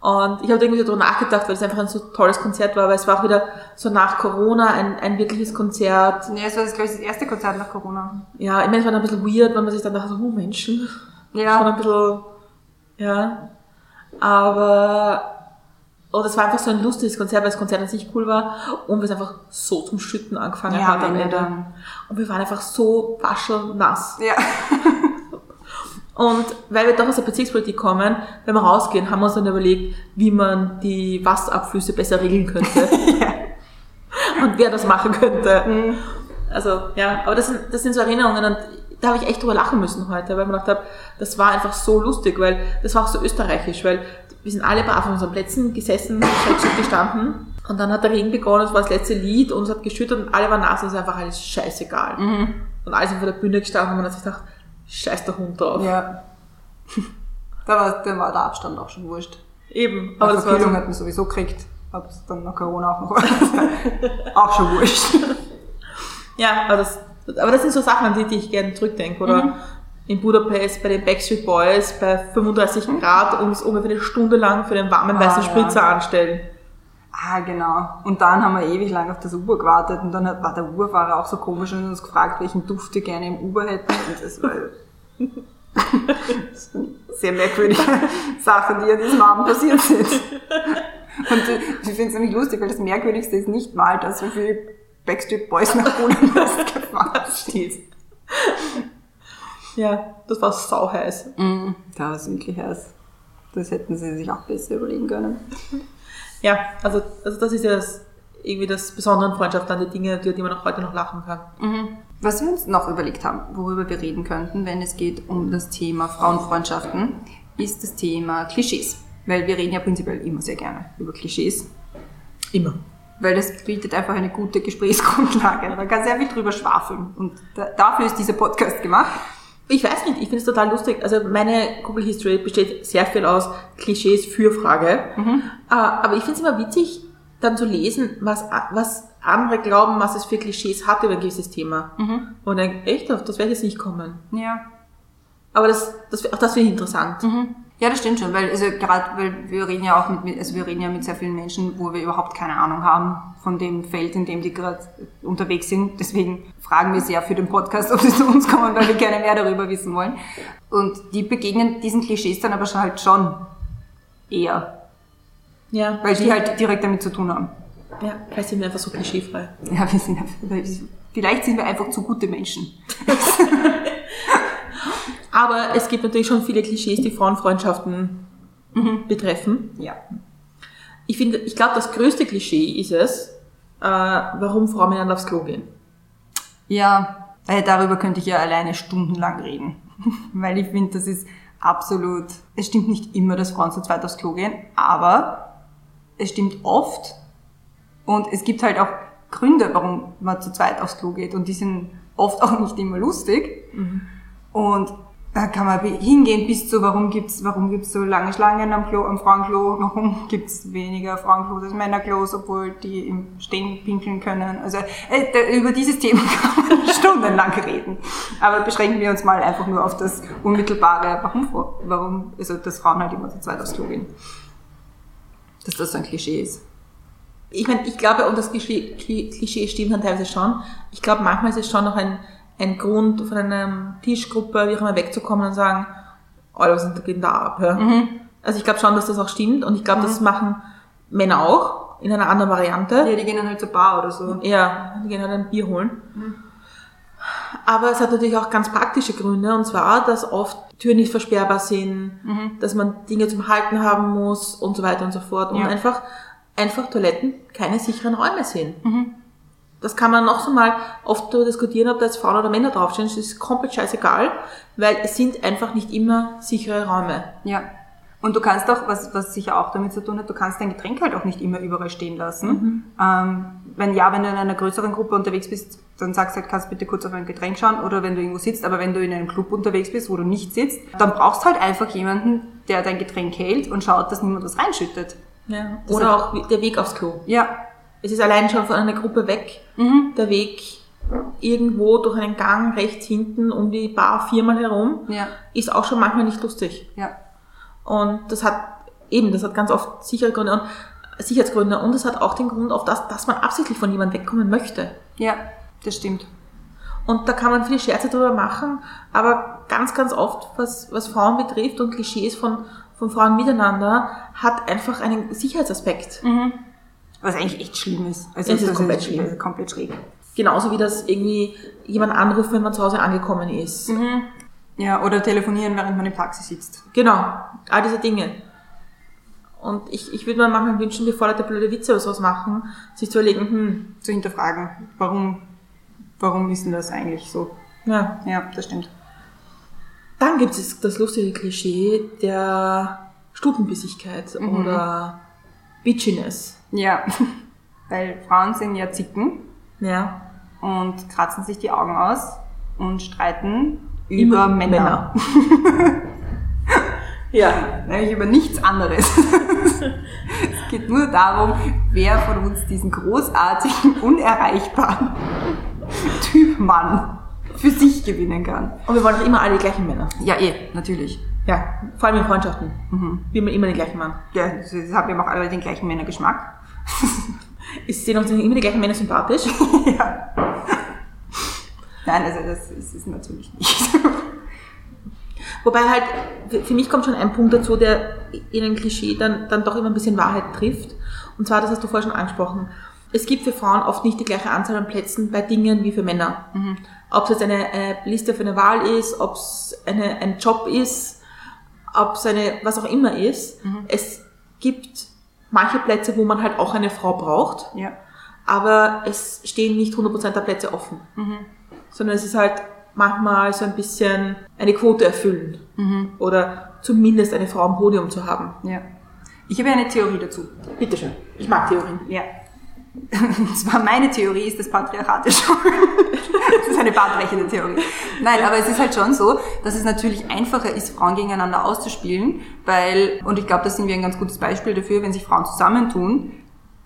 S5: Und ich habe irgendwie so drüber nachgedacht, weil es einfach ein so tolles Konzert war, weil es war auch wieder so nach Corona ein, ein wirkliches Konzert.
S4: Ja, es war das, glaube ich, das erste Konzert nach Corona.
S5: Ja, ich meine, es war ein bisschen weird, weil man sich dann dachte, oh Menschen.
S4: Ja.
S5: Schon ein bisschen, ja. Aber, und es war einfach so ein lustiges Konzert, weil das Konzert an sich cool war und weil es einfach so zum Schütten angefangen
S4: Ja, am Ende dann.
S5: Und wir waren einfach so waschelnass.
S4: Ja.
S5: Und weil wir doch aus der Bezirkspolitik kommen, wenn wir rausgehen, haben wir uns dann überlegt, wie man die Wasserabflüsse besser regeln könnte. Und wer das machen könnte. Also, ja, aber das sind, das sind so Erinnerungen und da habe ich echt drüber lachen müssen heute, weil ich mir gedacht habe, das war einfach so lustig, weil das war auch so österreichisch, weil wir sind alle brav auf unseren Plätzen gesessen, gestanden und dann hat der Regen begonnen, es war das letzte Lied und es hat geschüttet und alle waren nass und es ist einfach alles scheißegal. Und alle sind vor der Bühne gestanden und man hat sich gedacht, scheiß der Hund drauf.
S4: ja. Da war, da war der Abstand auch schon wurscht.
S5: Eben,
S4: Aber
S5: war
S4: Verkühlung
S5: so,
S4: hat man sowieso gekriegt. Ob es dann nach Corona auch noch war. auch schon wurscht.
S5: ja, aber das, aber das sind so Sachen, an die, die ich gerne zurückdenke. Oder
S4: Mhm.
S5: in Budapest bei den Backstreet Boys bei 35 Grad uns ungefähr eine Stunde lang für den warmen
S4: Ah,
S5: weißen
S4: ja.
S5: Spritzer anstellen.
S4: Ah, genau. Und dann haben wir ewig lang auf das Uber gewartet und dann hat, war der Uberfahrer auch so komisch und hat uns gefragt, welchen Duft wir gerne im Uber hätten. Und das war das sehr merkwürdige Sachen, die an diesem Abend passiert sind. Und ich finde es nämlich lustig, weil das Merkwürdigste ist nicht mal, dass so viele Backstreet Boys nach Budapest gefahren sind.
S5: Ja, das war sau heiß.
S4: Mm, da war wirklich heiß. Das hätten sie sich auch besser überlegen können.
S5: Ja, also, also das ist ja das, irgendwie das Besondere an Freundschaft, an die Dinge, die, die man auch heute noch lachen kann.
S4: Was wir uns noch überlegt haben, worüber wir reden könnten, wenn es geht um das Thema Frauenfreundschaften, ist das Thema Klischees. Weil wir reden ja prinzipiell immer sehr gerne über Klischees.
S5: Immer.
S4: Weil das bietet einfach eine gute Gesprächsgrundlage. Man kann sehr viel drüber schwafeln. Und da, dafür ist dieser Podcast gemacht.
S5: Ich weiß nicht, ich finde es total lustig. Also meine Google History besteht sehr viel aus Klischees für Frage. Äh, Aber ich finde es immer witzig, dann zu lesen, was, was andere glauben, was es für Klischees hat über ein gewisses Thema. Und dann, echt, auf das werde ich jetzt nicht kommen.
S4: Ja.
S5: Aber das, das, auch das finde ich interessant.
S4: Ja, das stimmt schon, weil also gerade weil wir reden ja auch mit also wir reden ja mit sehr vielen Menschen, wo wir überhaupt keine Ahnung haben von dem Feld, in dem die gerade unterwegs sind. Deswegen fragen wir sehr für den Podcast, ob sie zu uns kommen, weil wir gerne mehr darüber wissen wollen. Und die begegnen diesen Klischees dann aber schon halt schon eher,
S5: Ja,
S4: weil die halt direkt damit zu tun haben.
S5: ja, vielleicht sind wir einfach so klischeefrei.
S4: Ja, wir sind einfach, vielleicht sind wir einfach zu gute Menschen.
S5: Aber es gibt natürlich schon viele Klischees, die Frauenfreundschaften betreffen.
S4: Ja.
S5: Ich finde, ich glaube, das größte Klischee ist es, äh, warum Frauen miteinander aufs Klo gehen.
S4: Ja, äh, darüber könnte ich ja alleine stundenlang reden. Weil ich finde, das ist absolut, es stimmt nicht immer, dass Frauen zu zweit aufs Klo gehen, aber es stimmt oft und es gibt halt auch Gründe, warum man zu zweit aufs Klo geht und die sind oft auch nicht immer lustig. Und da kann man hingehen bis zu, warum gibt's, warum gibt's so lange Schlangen am Klo, am Frauenklo, warum gibt's weniger Frauenklos als Männerklos, obwohl die im Stehen pinkeln können. Also äh, da, über dieses Thema kann man stundenlang reden. Aber beschränken wir uns mal einfach nur auf das unmittelbare, warum, warum, also dass Frauen halt immer zu zweit aufs Klo gehen. Dass das so ein Klischee ist.
S5: Ich meine, ich glaube, und das Klischee, Kli- Klischee stimmt dann teilweise schon. Ich glaube, manchmal ist es schon noch ein, ein Grund, von einer Tischgruppe, wie auch immer, wegzukommen und sagen, Alter, was geht da ab? Ja? Also ich glaube schon, dass das auch stimmt und ich glaube, das machen Männer auch in einer anderen Variante.
S4: Ja, die gehen dann halt zur Bar oder so.
S5: Ja, die gehen halt ein Bier holen. Aber es hat natürlich auch ganz praktische Gründe, und zwar, dass oft Türen nicht versperrbar sind, dass man Dinge zum Halten haben muss und so weiter und so fort. Und
S4: Ja.
S5: einfach, einfach Toiletten keine sicheren Räume sind. Das kann man noch so mal oft darüber diskutieren, ob da jetzt Frauen oder Männer draufstehen. Das ist komplett scheißegal, weil es sind einfach nicht immer sichere Räume.
S4: Ja. Und du kannst auch, was, was sicher auch damit zu tun hat, du kannst dein Getränk halt auch nicht immer überall stehen lassen.
S5: Mhm.
S4: Ähm, wenn ja, wenn du in einer größeren Gruppe unterwegs bist, dann sagst du halt, kannst bitte kurz auf ein Getränk schauen oder wenn du irgendwo sitzt, aber wenn du in einem Club unterwegs bist, wo du nicht sitzt, dann brauchst du halt einfach jemanden, der dein Getränk hält und schaut, dass niemand was reinschüttet.
S5: Ja. Oder auch der Weg aufs Klo.
S4: Ja.
S5: Es ist allein schon von einer Gruppe weg, der Weg irgendwo durch einen Gang rechts hinten um die Bar viermal herum,
S4: Ja.
S5: ist auch schon manchmal nicht lustig.
S4: Ja.
S5: Und das hat eben, das hat ganz oft sichere Gründe und Sicherheitsgründe und es hat auch den Grund auf das, dass man absichtlich von jemandem wegkommen möchte.
S4: Ja, das stimmt.
S5: Und da kann man viele Scherze drüber machen, aber ganz, ganz oft, was, was Frauen betrifft und Klischees von, von Frauen miteinander, hat einfach einen Sicherheitsaspekt.
S4: Was eigentlich echt schlimm ist. Also
S5: Es ist komplett schlimm.
S4: äh, Komplett schräg.
S5: Genauso wie das irgendwie jemand anruft, wenn man zu Hause angekommen ist.
S4: Ja, oder telefonieren, während man im Taxi sitzt.
S5: Genau, all diese Dinge. Und ich, ich würde mir manchmal wünschen, bevor Leute blöde Witze oder sowas machen, sich zu überlegen, hm,
S4: Zu hinterfragen, warum, warum ist denn das eigentlich so?
S5: ja.
S4: Ja, das stimmt.
S5: Dann gibt es das lustige Klischee der Stutenbissigkeit oder Bitchiness.
S4: Ja, weil Frauen sind ja Zicken
S5: Ja.
S4: und kratzen sich die Augen aus und streiten über
S5: Immer
S4: Männer.
S5: Ja.
S4: Nämlich über nichts anderes. es geht nur darum, wer von uns diesen großartigen, unerreichbaren Typ Mann für sich gewinnen kann.
S5: Und wir wollen auch immer alle die gleichen Männer.
S4: Ja, eh, natürlich.
S5: Ja, vor allem in Freundschaften. Wir immer den gleichen Mann.
S4: Ja, das haben wir auch alle den gleichen Männergeschmack.
S5: Es sehen uns immer die gleichen Männer sympathisch.
S4: ja. Nein, also das ist es natürlich nicht.
S5: Wobei halt, für- mich kommt schon ein Punkt dazu, der in ein Klischee dann, dann doch immer ein bisschen Wahrheit trifft. Und zwar, das hast du vorher schon angesprochen. Es gibt für Frauen oft nicht die gleiche Anzahl an Plätzen bei Dingen wie für Männer. Ob es jetzt eine äh, Liste für eine Wahl ist, ob es eine, ein Job ist, ob es eine, was auch immer ist. Es gibt manche Plätze, wo man halt auch eine Frau braucht,
S4: ja.
S5: aber es stehen nicht 100% der Plätze offen. Sondern es ist halt manchmal so ein bisschen eine Quote erfüllen. Oder zumindest eine Frau am Podium zu haben.
S4: ja. Ich habe ja eine Theorie dazu.
S5: Bitteschön. Ich mag Theorien.
S4: Ja. Und zwar meine Theorie ist das Patriarchat ist schon. das ist eine bahnbrechende Theorie. Nein, aber es ist halt schon so, dass es natürlich einfacher ist, Frauen gegeneinander auszuspielen, weil, und ich glaube, das sind wir ein ganz gutes Beispiel dafür, wenn sich Frauen zusammentun,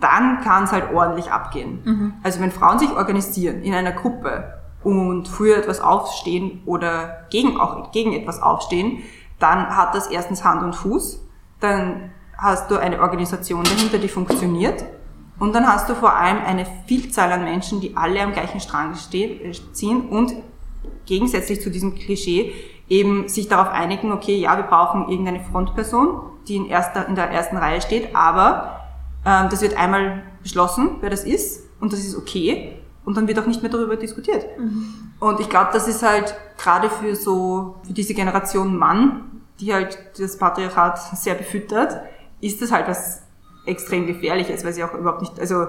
S4: dann kann es halt ordentlich abgehen. Also wenn Frauen sich organisieren in einer Gruppe und für etwas aufstehen oder gegen, auch gegen etwas aufstehen, dann hat das erstens Hand und Fuß, dann hast du eine Organisation dahinter, die funktioniert und dann hast du vor allem eine Vielzahl an Menschen, die alle am gleichen Strang ziehen und gegensätzlich zu diesem Klischee eben sich darauf einigen, okay, ja, wir brauchen irgendeine Frontperson, die in, erster, in der ersten Reihe steht, aber ähm, das wird einmal beschlossen, wer das ist und das ist okay und dann wird auch nicht mehr darüber diskutiert. Und ich glaube, das ist halt gerade für so, für diese Generation Mann, die halt das Patriarchat sehr befüttert, ist das halt was extrem gefährliches, weil sie auch überhaupt nicht, also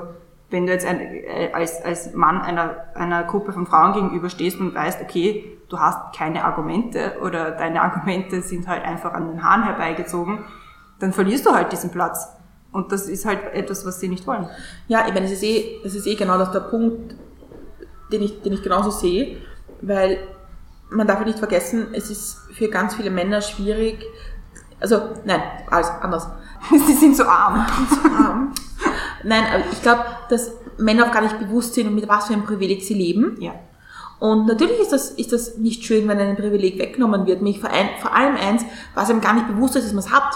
S4: wenn du jetzt ein, äh, als, als Mann einer, einer Gruppe von Frauen gegenüberstehst und weißt, okay, du hast keine Argumente oder deine Argumente sind halt einfach an den Haaren herbeigezogen, dann verlierst du halt diesen Platz. Und das ist halt etwas, was sie nicht wollen.
S5: Ja, ich meine, es ist eh, es ist eh genau das der Punkt, den ich, den ich genauso sehe, weil man darf nicht vergessen, es ist für ganz viele Männer schwierig, also, nein, alles anders.
S4: sie sind so arm.
S5: Ähm, Nein, aber ich glaube, dass Männer auch gar nicht bewusst sind, mit was für einem Privileg sie leben.
S4: Ja.
S5: Und natürlich ist das, ist das nicht schön, wenn ein Privileg weggenommen wird. Mich vor, ein, vor allem eins, was einem gar nicht bewusst ist, dass man es hat.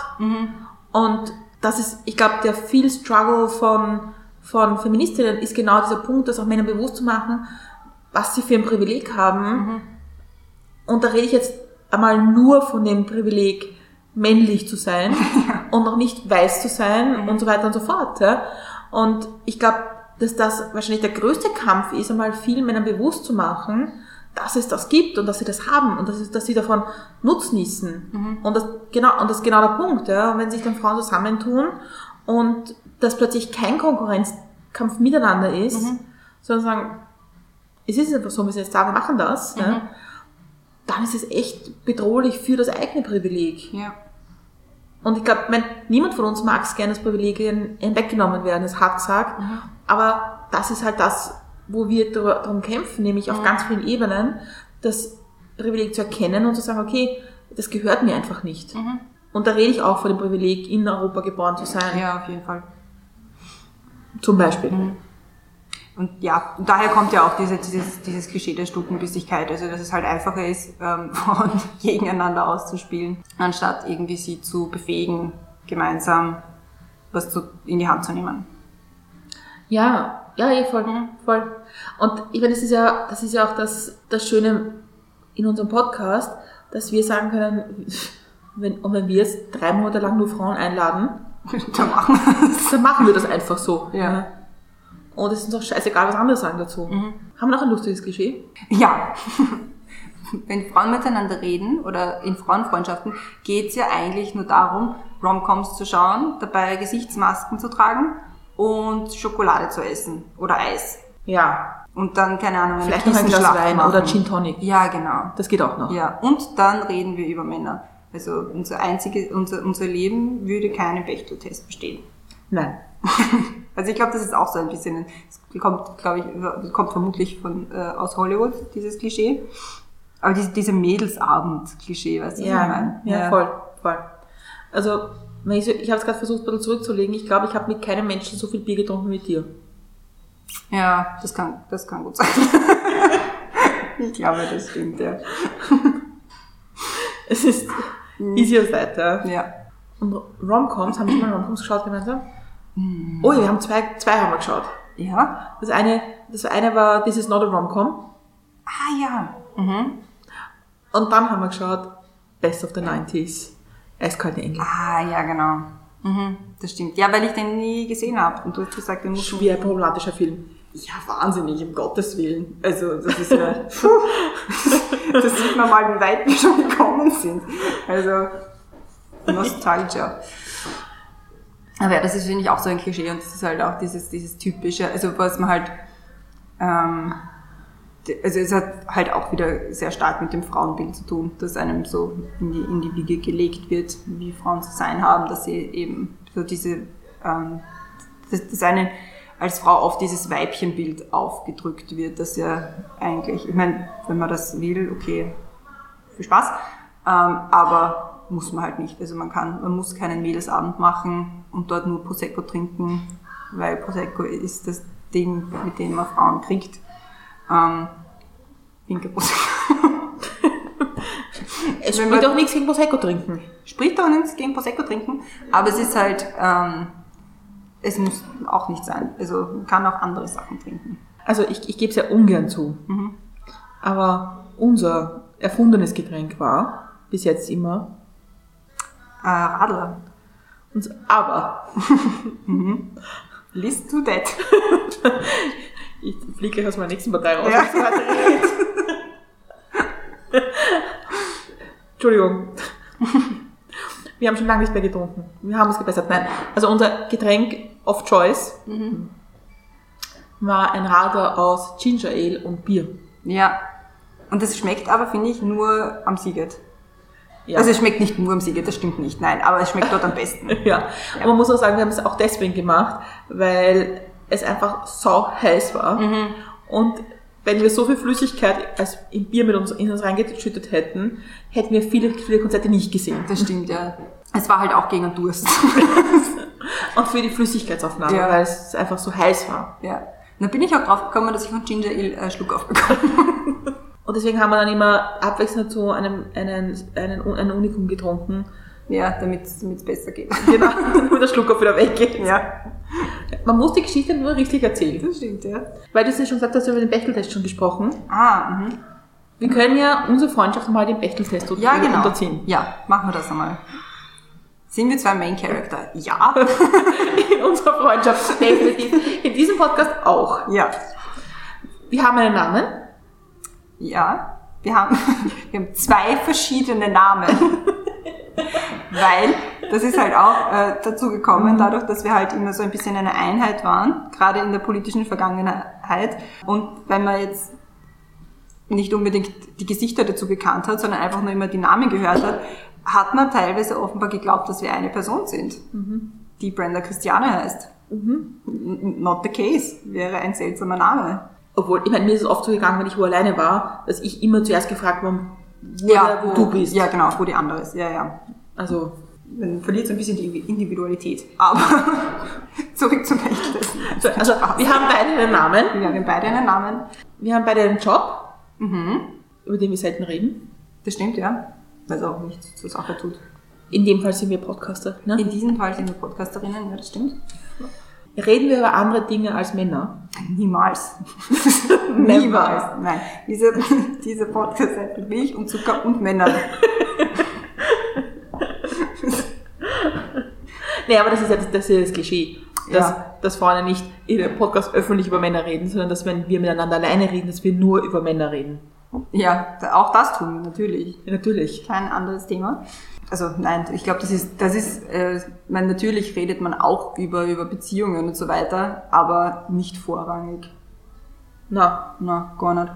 S5: Und das ist, ich glaube, der viel Struggle von, von Feministinnen ist genau dieser Punkt, das auch Männern bewusst zu machen, was sie für ein Privileg haben. Und da rede ich jetzt einmal nur von dem Privileg, männlich zu sein und noch nicht weiß zu sein und so weiter und so fort. Ja? Und ich glaube, dass das wahrscheinlich der größte Kampf ist, einmal vielen Männern bewusst zu machen, dass es das gibt und dass sie das haben und dass, es, dass sie davon nutznießen. Und das genau und das ist genau der Punkt, ja. Und wenn sich dann Frauen zusammentun und das plötzlich kein Konkurrenzkampf miteinander ist, sondern sagen, es ist einfach so, wir sind jetzt da, wir machen das, ja, dann ist es echt bedrohlich für das eigene Privileg.
S4: Ja.
S5: Und ich glaube, niemand von uns mag es gerne, dass Privilegien hinweggenommen werden, ist hart gesagt. Aber das ist halt das, wo wir darum kämpfen, nämlich auf ganz vielen Ebenen, das Privileg zu erkennen und zu sagen, okay, das gehört mir einfach nicht. Und da rede ich auch von dem Privileg, in Europa geboren zu sein,
S4: ja, auf jeden Fall.
S5: zum Beispiel.
S4: Und ja, und daher kommt ja auch diese, dieses, dieses Klischee der Stutenbissigkeit, also dass es halt einfacher ist, ähm, Frauen gegeneinander auszuspielen, anstatt irgendwie sie zu befähigen, gemeinsam was zu, in die Hand zu nehmen.
S5: Ja, ja, eh, voll, voll. Und ich meine, das ist ja, das ist ja auch das, das Schöne in unserem Podcast, dass wir sagen können, wenn, und wenn wir jetzt drei Monate lang nur Frauen einladen,
S4: Dann machen wir das.
S5: dann machen wir das einfach so.
S4: Ja.
S5: Und es ist uns auch scheißegal, was andere sagen dazu. Haben wir noch ein lustiges Klischee?
S4: Ja. Wenn Frauen miteinander reden oder in Frauenfreundschaften, geht's ja eigentlich nur darum, Romcoms zu schauen, dabei Gesichtsmasken zu tragen und Schokolade zu essen oder Eis.
S5: Ja.
S4: Und dann, keine Ahnung, eine
S5: Vielleicht noch ein Glas Wein
S4: machen.
S5: oder Gin Tonic.
S4: Ja, genau.
S5: Das geht auch noch.
S4: Ja, und dann reden wir über Männer. Also unser einzige, unser, unser Leben würde keinen Bechteltest bestehen.
S5: Nein.
S4: Also ich glaube, das ist auch so ein bisschen, es kommt, glaube ich, kommt vermutlich von, äh, aus Hollywood, dieses Klischee. Aber diese, diese Mädelsabend-Klischee, weißt du, was ich
S5: Ja,
S4: meine?
S5: ja, voll, voll. Also, wenn ich, so- ich habe es gerade versucht, ein bisschen zurückzulegen. Ich glaube, ich habe mit keinem Menschen so viel Bier getrunken wie mit dir.
S4: Ja, das kann, das kann gut sein. ich glaube, das stimmt, ja.
S5: Es ist easier side, ja.
S4: Ja.
S5: Und Romcoms, haben wir mal Romcoms geschaut gemeinsam? Oh ja, wir haben zwei, zwei haben wir geschaut.
S4: Ja?
S5: Das eine, das eine war This is not a Romcom.
S4: Ah ja. Mhm.
S5: Und dann haben wir geschaut Best of the 90s. Eiskalte Engel.
S4: Ah ja, genau. Mhm, das stimmt. Ja, weil ich den nie gesehen habe. Und du hast gesagt, wir müssen...
S5: Schwer problematischer Film.
S4: Ja, wahnsinnig, um Gottes Willen. Also, das ist ja... das sieht man mal, wie weit wir schon gekommen sind. Also, Nostalgia. Aber ja, das ist, finde ich, auch so ein Klischee und das ist halt auch dieses, dieses typische, also was man halt, ähm, also es hat halt auch wieder sehr stark mit dem Frauenbild zu tun, dass einem so in die, in die Wiege gelegt wird, wie Frauen zu sein haben, dass sie eben so diese, ähm, dass, dass einen als Frau auf dieses Weibchenbild aufgedrückt wird, das ja eigentlich, ich meine, wenn man das will, okay, viel Spaß, ähm, aber muss man halt nicht. Also man kann, man muss keinen Mädelsabend machen und dort nur Prosecco trinken, weil Prosecco ist das Ding, mit dem man Frauen kriegt. Ähm, Pinke Prosecco.
S5: Es spricht auch nichts gegen Prosecco trinken.
S4: Spricht auch nichts gegen Prosecco trinken, aber es ist halt, ähm, es muss auch nicht sein. Also man kann auch andere Sachen trinken.
S5: Also ich, ich gebe es ja ungern zu. Aber unser erfundenes Getränk war bis jetzt immer.
S4: Äh, Radler.
S5: Uns, aber
S4: List to that.
S5: ich fliege gleich aus meiner nächsten Partei raus.
S4: Ja.
S5: Entschuldigung. Wir haben schon lange nicht mehr getrunken. Wir haben es gebessert. Nein, also unser Getränk of Choice war ein Radler aus Ginger Ale und Bier.
S4: Ja. Und es schmeckt aber, finde ich, nur am Siget.
S5: Ja.
S4: Also es schmeckt nicht nur am Siget, das stimmt nicht, nein, aber es schmeckt dort am besten.
S5: Ja, aber man muss auch sagen, wir haben es auch deswegen gemacht, weil es einfach sau heiß war. Und wenn wir so viel Flüssigkeit als im Bier mit uns, in uns reingeschüttet hätten, hätten wir viele, viele Konzerte nicht gesehen.
S4: Das stimmt, ja. Es war halt auch gegen Durst.
S5: Und für die Flüssigkeitsaufnahme,
S4: Ja.
S5: weil es einfach so heiß war.
S4: ja. Und dann bin ich auch drauf gekommen, dass ich von Ginger Ale äh, Schluck aufbekomme.
S5: Und deswegen haben wir dann immer abwechselnd zu einem, einen, einen, einen Unikum getrunken.
S4: ja, damit es besser geht.
S5: Genau, damit der Schluck auch wieder weggeht.
S4: Ja.
S5: Man muss die Geschichte nur richtig erzählen.
S4: Das stimmt, ja.
S5: Weil du es ja schon gesagt hast, über den Bechteltest schon gesprochen.
S4: Ah, mhm.
S5: Wir können ja unsere Freundschaft mal dem Bechteltest
S4: Ja, genau.
S5: unterziehen.
S4: Ja, machen wir das einmal. Sind wir zwei Main Character? Ja.
S5: In unserer Freundschaft definitiv. In diesem Podcast auch.
S4: ja.
S5: Wir haben einen Namen.
S4: Ja, wir haben, wir haben zwei verschiedene Namen. Weil das ist halt auch äh, dazu gekommen, dadurch, dass wir halt immer so ein bisschen eine Einheit waren, gerade in der politischen Vergangenheit. Und wenn man jetzt nicht unbedingt die Gesichter dazu gekannt hat, sondern einfach nur immer die Namen gehört hat, hat man teilweise offenbar geglaubt, dass wir eine Person sind, die Brenda Christiane heißt. N- Not the case, wäre ein seltsamer Name.
S5: Obwohl, ich meine, mir ist es oft so gegangen, wenn ich wo alleine war, dass ich immer zuerst gefragt wurde, wo, der, wo du bist.
S4: Ja, genau, wo die andere ist. Ja, ja.
S5: Also,
S4: Man verliert so ein bisschen die Individualität. Aber zurück zum Echtes.
S5: so, also wir haben beide einen Namen,
S4: Wir haben beide einen Namen.
S5: wir haben beide einen Job,
S4: Mhm.
S5: über den wir selten reden.
S4: Das stimmt, ja. Weil es auch nichts zur Sache tut.
S5: In dem Fall sind wir Podcaster. Ne?
S4: In diesem Fall sind wir Podcasterinnen, ja, das stimmt.
S5: Reden wir über andere Dinge als Männer.
S4: Niemals. Niemals. Nein. Diese, diese Podcast hat mit Milch und Zucker und Männern.
S5: Nee, aber das ist ja das, das, ist das Klischee. Dass,
S4: Ja.
S5: dass Frauen nicht in einem Podcast öffentlich über Männer reden, sondern dass wenn wir miteinander alleine reden, dass wir nur über Männer reden.
S4: Ja, auch das tun wir natürlich.
S5: Ja, natürlich.
S4: Kein anderes Thema. Also nein, ich glaube, das ist, das ist, äh, man, natürlich redet man auch über, über Beziehungen und so weiter, aber nicht vorrangig.
S5: Na,
S4: Na, gar nicht.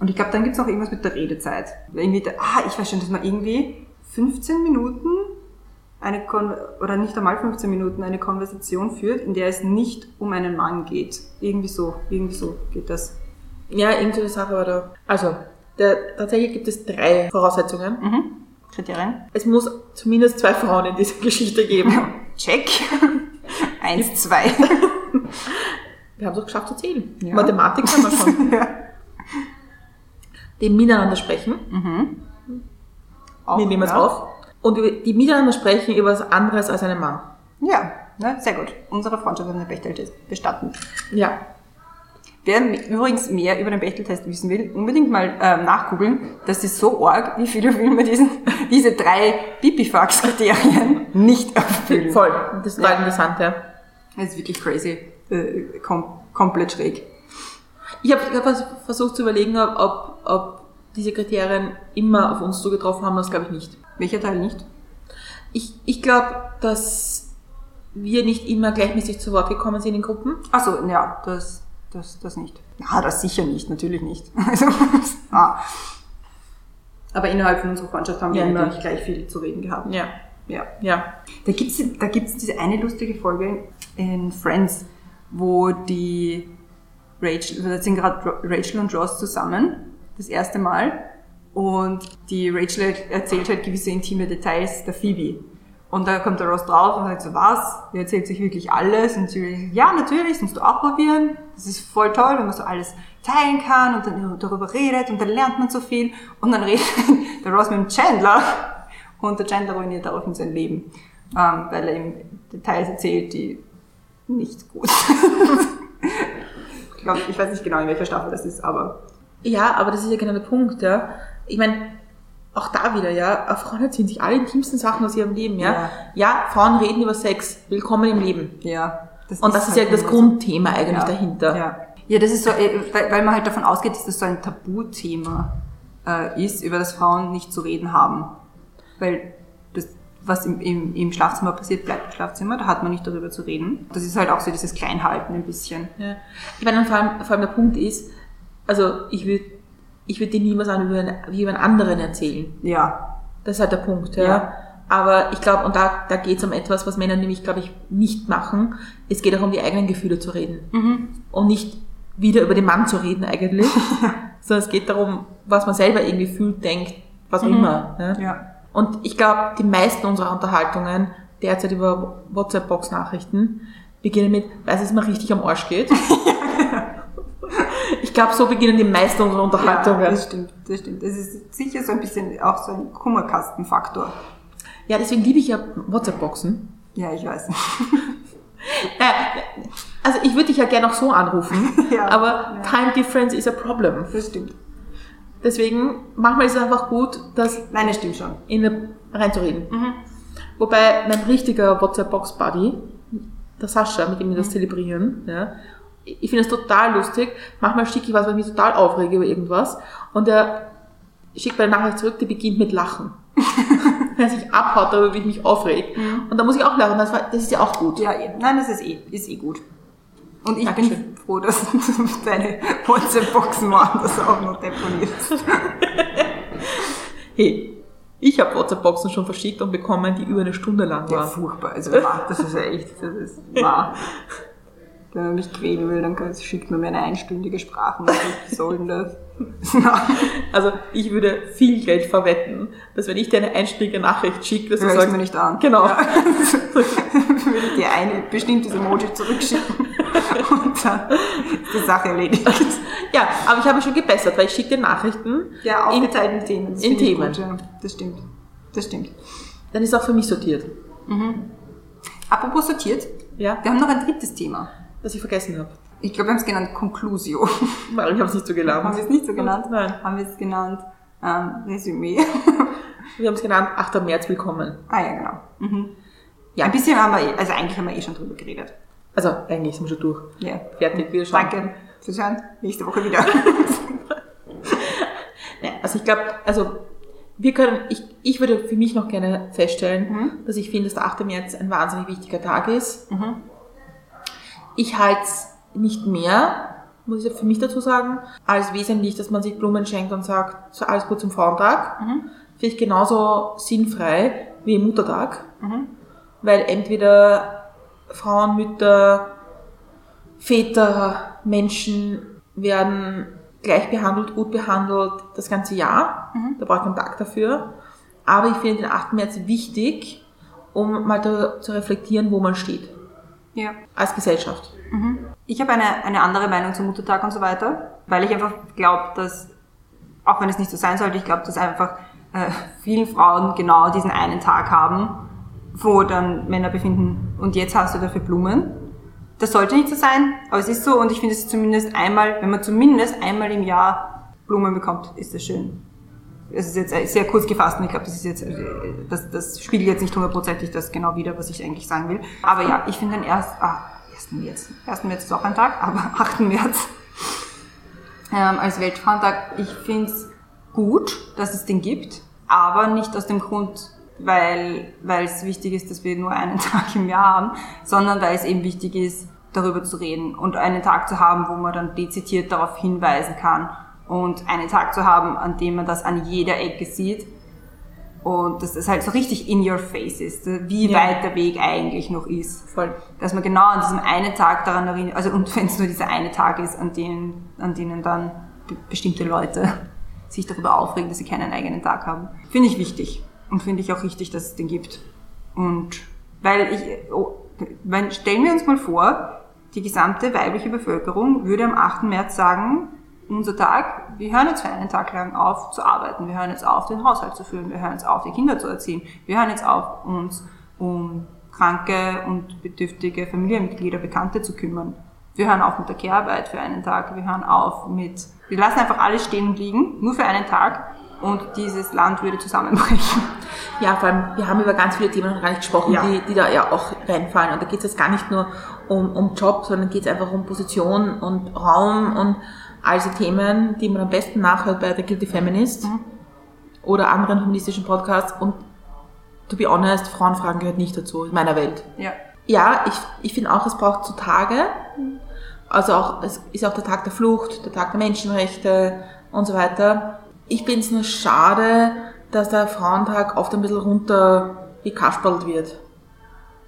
S4: Und ich glaube, dann gibt's auch irgendwas mit der Redezeit. Irgendwie, ah, ich weiß schon, dass man irgendwie 15 Minuten eine Kon oder nicht einmal 15 Minuten eine Konversation führt, in der es nicht um einen Mann geht. Irgendwie so, irgendwie so geht das.
S5: ja, irgendeine Sache war da. Also, der, tatsächlich gibt es drei Voraussetzungen.
S4: Mhm. Kriterien?
S5: Es muss zumindest zwei Frauen in dieser Geschichte geben.
S4: Check. Eins, zwei.
S5: Wir haben es auch geschafft zu zählen.
S4: Ja.
S5: Mathematik haben wir schon. Die miteinander sprechen.
S4: Auch,
S5: wir nehmen es
S4: ja.
S5: auf. Und die miteinander sprechen über was anderes als einen Mann.
S4: Ja, ne, sehr gut. Unsere Freundschaft Bechteltest bestanden.
S5: Ja.
S4: Wer übrigens mehr über den Bechteltest wissen will, unbedingt mal ähm, nachgoogeln. Das ist so arg, wie viele Filme diesen, diese drei Pipifax-Kriterien nicht erfüllen.
S5: Voll. Das ist total
S4: Ja.
S5: interessant, ja.
S4: Das ist wirklich crazy. Äh, kom komplett schräg.
S5: Ich habe hab vers- versucht zu überlegen, ob, ob, diese Kriterien immer auf uns zugetroffen haben, das glaube ich nicht.
S4: Welcher Teil nicht?
S5: Ich, ich glaube, dass wir nicht immer gleichmäßig zu Wort gekommen sind in Gruppen.
S4: Ach so, ja, das, das, das nicht. Ja, das sicher nicht, natürlich nicht. Also, ah. Aber innerhalb von unserer Freundschaft haben wir
S5: Ja,
S4: immer
S5: natürlich.
S4: gleich viel zu reden gehabt.
S5: Ja.
S4: Ja.
S5: Ja.
S4: Da gibt's da gibt's diese eine lustige Folge in Friends, wo die Rachel, da sind gerade Rachel und Ross zusammen, das erste Mal. Und die Rachel erzählt halt gewisse intime Details der Phoebe. Und da kommt der Ross drauf und sagt so, was? Die erzählt sich wirklich alles. Und sie sagt, ja, natürlich, das musst du auch probieren. Das ist voll toll, wenn man so alles teilen kann und dann darüber redet und dann lernt man so viel. Und dann redet der Ross mit dem Chandler und der Chandler ruiniert daraufhin sein Leben, ähm, weil er ihm Details erzählt, die nicht gut sind. ich glaube, ich weiß nicht genau, in welcher Staffel das ist, aber
S5: Ja, aber das ist ja genau der Punkt, ja. Ich meine, auch da wieder, ja, Frauen erzählen sich alle intimsten Sachen aus ihrem Leben, ja.
S4: Ja.
S5: Ja, Frauen reden über Sex. Willkommen im Leben.
S4: ja.
S5: Und das ist ja
S4: halt
S5: das
S4: immer so.
S5: Grundthema eigentlich
S4: ja.
S5: dahinter.
S4: Ja. ja, das ist so, äh, weil, weil man halt davon ausgeht, dass das so ein Tabuthema äh, ist, über das Frauen nicht zu reden haben. Weil das, was im, im, im Schlafzimmer passiert, bleibt im Schlafzimmer, da hat man nicht darüber zu reden. Das ist halt auch so dieses Kleinhalten ein bisschen.
S5: Ja. Ich meine, vor allem, vor allem der Punkt ist, also ich würde ich würd dir nie was an über, einen- wie über einen anderen erzählen.
S4: Ja,
S5: Das ist halt der Punkt, ja.
S4: Ja.
S5: Aber ich glaube, und da, da geht es um etwas, was Männer nämlich, glaube ich, nicht machen. Es geht auch um die eigenen Gefühle zu reden. Und nicht wieder über den Mann zu reden eigentlich. Sondern es geht darum, was man selber irgendwie fühlt, denkt, was auch immer. Ja.
S4: ja.
S5: Und ich glaube, die meisten unserer Unterhaltungen derzeit über WhatsApp-Box-Nachrichten beginnen mit, weiß es mal richtig am Arsch geht. ich glaube, so beginnen die meisten unserer
S4: Ja,
S5: Unterhaltungen.
S4: das stimmt, das stimmt. Das ist sicher so ein bisschen auch so ein Kummerkastenfaktor.
S5: Ja, deswegen liebe ich ja WhatsApp-Boxen.
S4: Ja, ich weiß.
S5: Äh, also ich würde dich ja gerne auch so anrufen,
S4: Ja,
S5: aber
S4: ja.
S5: Time Difference is a problem.
S4: Das stimmt.
S5: Deswegen manchmal ist es einfach gut, das
S4: Nein, das stimmt schon.
S5: in eine, reinzureden.
S4: Mhm.
S5: Wobei mein richtiger WhatsApp-Box-Buddy, der Sascha, mit dem wir das
S4: Mhm.
S5: zelebrieren, ja, ich finde es total lustig. Manchmal schicke ich was, weil ich mich total aufrege über irgendwas. Und er schickt meine Nachricht zurück, die beginnt mit Lachen. Wenn er sich abhaut, darüber, wie ich mich aufreg. Und da muss ich auch lachen. Das, war, das ist ja auch gut.
S4: Ja, eh. nein, das ist eh, ist eh gut. Und ich
S5: Dankeschön.
S4: bin froh, dass du deine WhatsApp-Boxen woanders auch noch deponierst.
S5: Hey, ich habe WhatsApp-Boxen schon verschickt und bekommen, die über eine Stunde lang
S4: Ja,
S5: waren.
S4: furchtbar. Also, das ist ja echt, das ist wahr. Wenn man mich quälen will, dann schickt man mir eine einstündige Sprachnachricht. Was soll denn das? Na,
S5: Also ich würde viel Geld verwetten, dass wenn ich dir eine einstündige Nachricht schicke, dass du
S4: hörst
S5: sagst,
S4: mir nicht an.
S5: Genau.
S4: Ja. würde ich dir ein bestimmtes Emoji zurückschicken und dann ist die Sache erledigt.
S5: ja, aber ich habe mich schon gebessert, weil ich schicke dir Nachrichten,
S4: Ja,
S5: in,
S4: aufgeteilten Themen. Das
S5: in
S4: ich
S5: Themen.
S4: Gut, ja. Das stimmt. Das stimmt.
S5: dann ist auch für mich sortiert.
S4: Apropos sortiert,
S5: Ja,
S4: wir haben noch ein drittes Thema.
S5: Dass ich vergessen habe.
S4: Ich glaube, wir haben es genannt Conclusio.
S5: Weil ich habe es nicht so gelernt.
S4: haben wir es nicht so genannt?
S5: Nein.
S4: Haben wir es genannt ähm, Resümee?
S5: Wir haben es genannt 8. März willkommen.
S4: ah ja, genau. Mhm.
S5: Ja.
S4: Ein bisschen haben wir, eh- also eigentlich haben wir eh schon drüber geredet.
S5: Also eigentlich sind wir schon durch.
S4: Ja.
S5: Fertig, wir schauen.
S4: Danke fürs Hören. Nächste Woche wieder.
S5: Ja, also ich glaube, also wir können, ich, ich würde für mich noch gerne feststellen,
S4: Mhm.
S5: dass ich finde, dass der 8. März ein wahnsinnig wichtiger Tag ist. Ich halte es nicht mehr, muss ich für mich dazu sagen, als wesentlich, dass man sich Blumen schenkt und sagt, so alles gut zum Frauentag.
S4: Mhm.
S5: Finde ich genauso sinnfrei wie Muttertag.
S4: Mhm.
S5: Weil entweder Frauen, Mütter, Väter, Menschen werden gleich behandelt, gut behandelt das ganze Jahr. Da braucht man einen Tag dafür. Aber ich finde den 8. März wichtig, um mal zu reflektieren, wo man steht.
S4: Ja.
S5: Als Gesellschaft.
S4: Ich habe eine, eine andere Meinung zum Muttertag und so weiter, weil ich einfach glaube, dass, auch wenn es nicht so sein sollte, ich glaube, dass einfach äh, vielen Frauen genau diesen einen Tag haben, wo dann Männer befinden, und jetzt hast du dafür Blumen. Das sollte nicht so sein, aber es ist so und ich finde es zumindest einmal, wenn man zumindest einmal im Jahr Blumen bekommt, ist das schön. Es ist jetzt sehr kurz gefasst und ich glaube, das ist jetzt, das, das spiegelt jetzt nicht hundertprozentig das genau wieder, was ich eigentlich sagen will. Aber ja, ich finde den erst, ah, 1. März. 1. März ist auch ein Tag, aber 8. März ähm, als Weltfrauentag. Ich finde es gut, dass es den gibt, aber nicht aus dem Grund, weil, weil es wichtig ist, dass wir nur einen Tag im Jahr haben, sondern weil es eben wichtig ist, darüber zu reden und einen Tag zu haben, wo man dann dezidiert darauf hinweisen kann und einen Tag zu haben, an dem man das an jeder Ecke sieht und dass das halt so richtig in your face ist, wie
S5: Ja.
S4: weit der Weg eigentlich noch ist
S5: Voll.
S4: dass man genau an diesem einen Tag daran erinnert, also und wenn es nur dieser eine Tag ist, an denen, an denen dann be bestimmte Leute sich darüber aufregen, dass sie keinen eigenen Tag haben. Finde ich wichtig und finde ich auch richtig, dass es den gibt. Und weil ich, oh, wenn, stellen wir uns mal vor, die gesamte weibliche Bevölkerung würde am 8. März sagen, unser Tag, wir hören jetzt für einen Tag lang auf zu arbeiten, wir hören jetzt auf, den Haushalt zu führen, wir hören jetzt auf, die Kinder zu erziehen, wir hören jetzt auf, uns um kranke und bedürftige Familienmitglieder, Bekannte zu kümmern. Wir hören auf mit der Care-Arbeit für einen Tag, wir hören auf mit, wir lassen einfach alles stehen und liegen, nur für einen Tag und dieses Land würde zusammenbrechen.
S5: Ja, vor allem, wir haben über ganz viele Themen noch gar nicht gesprochen,
S4: Ja.
S5: die, die da ja auch reinfallen. Und da geht es jetzt gar nicht nur um, um Job, sondern geht es einfach um Position und Raum und diese Themen, die man am besten nachhört bei The Guilty Feminist oder anderen feministischen Podcasts. Und to be honest, Frauenfragen gehört nicht dazu in meiner Welt.
S4: Ja.
S5: Ja, ich, ich finde auch, es braucht so Tage. Also auch, es ist auch der Tag der Flucht, der Tag der Menschenrechte und so weiter. Ich finde es nur schade, dass der Frauentag oft ein bisschen runter gekaspert wird.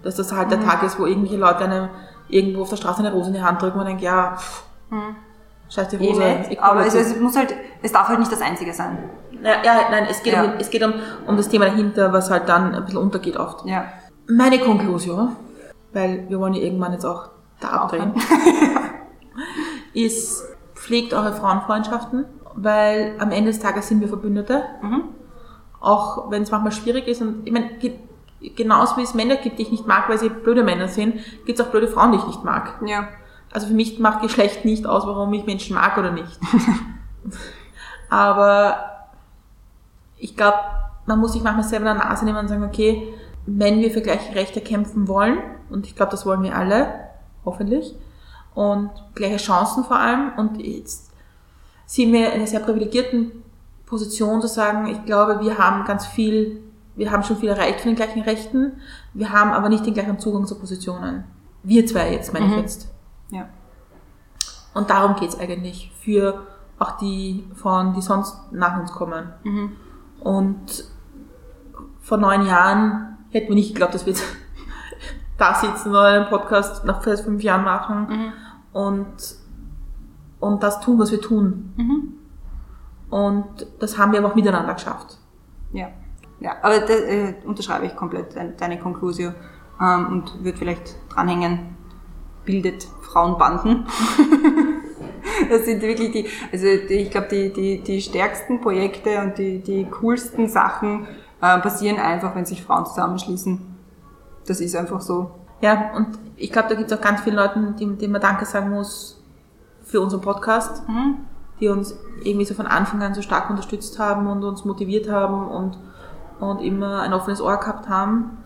S5: Dass das halt der Tag ist, wo irgendwelche Leute einem irgendwo auf der Straße eine Rose in die Hand drücken und denken, ja, pff, scheiß die
S4: Eh
S5: ich komm
S4: aber es, es muss halt, es darf halt nicht das Einzige sein.
S5: ja, ja, nein, es geht,
S4: Ja.
S5: um, es geht um, um das Thema dahinter, was halt dann ein bisschen untergeht oft.
S4: Ja.
S5: Meine Konklusion, weil wir wollen ja irgendwann jetzt auch da abdrehen, ist, pflegt eure Frauenfreundschaften, weil am Ende des Tages sind wir Verbündete. Auch wenn es manchmal schwierig ist. Und ich meine, ge- genauso wie es Männer gibt, die ich nicht mag, weil sie blöde Männer sind, gibt es auch blöde Frauen, die ich nicht mag.
S4: Ja.
S5: Also für mich macht Geschlecht nicht aus, warum ich Menschen mag oder nicht. Aber ich glaube, man muss sich manchmal selber in der Nase nehmen und sagen, okay, wenn wir für gleiche Rechte kämpfen wollen, und ich glaube, das wollen wir alle, hoffentlich, und gleiche Chancen vor allem. Und jetzt sind wir in einer sehr privilegierten Position zu sagen, ich glaube, wir haben ganz viel, wir haben schon viel erreicht von den gleichen Rechten, wir haben aber nicht den gleichen Zugang zu Positionen. Wir zwei jetzt, meine ich
S4: Mhm.
S5: jetzt.
S4: Ja.
S5: Und darum geht's eigentlich für auch die Frauen, die sonst nach uns kommen.
S4: Mhm.
S5: Und vor neun Jahren hätten wir nicht geglaubt, dass wir jetzt da sitzen oder einen Podcast nach fast fünf Jahren machen
S4: Mhm.
S5: und, und das tun, was wir tun.
S4: Mhm.
S5: Und das haben wir aber auch miteinander geschafft.
S4: Ja, ja aber da äh, unterschreibe ich komplett dein- deine Conclusio ähm, und würde vielleicht dranhängen, bildet Frauenbanden. das sind wirklich die, also die, ich glaube, die, die, die stärksten Projekte und die, die coolsten Sachen äh, passieren einfach, wenn sich Frauen zusammenschließen. Das ist einfach so.
S5: Ja, und ich glaube, da gibt es auch ganz viele Leute, denen, man Danke sagen muss für unseren Podcast,
S4: Mhm.
S5: die uns irgendwie so von Anfang an so stark unterstützt haben und uns motiviert haben und, und immer ein offenes Ohr gehabt haben.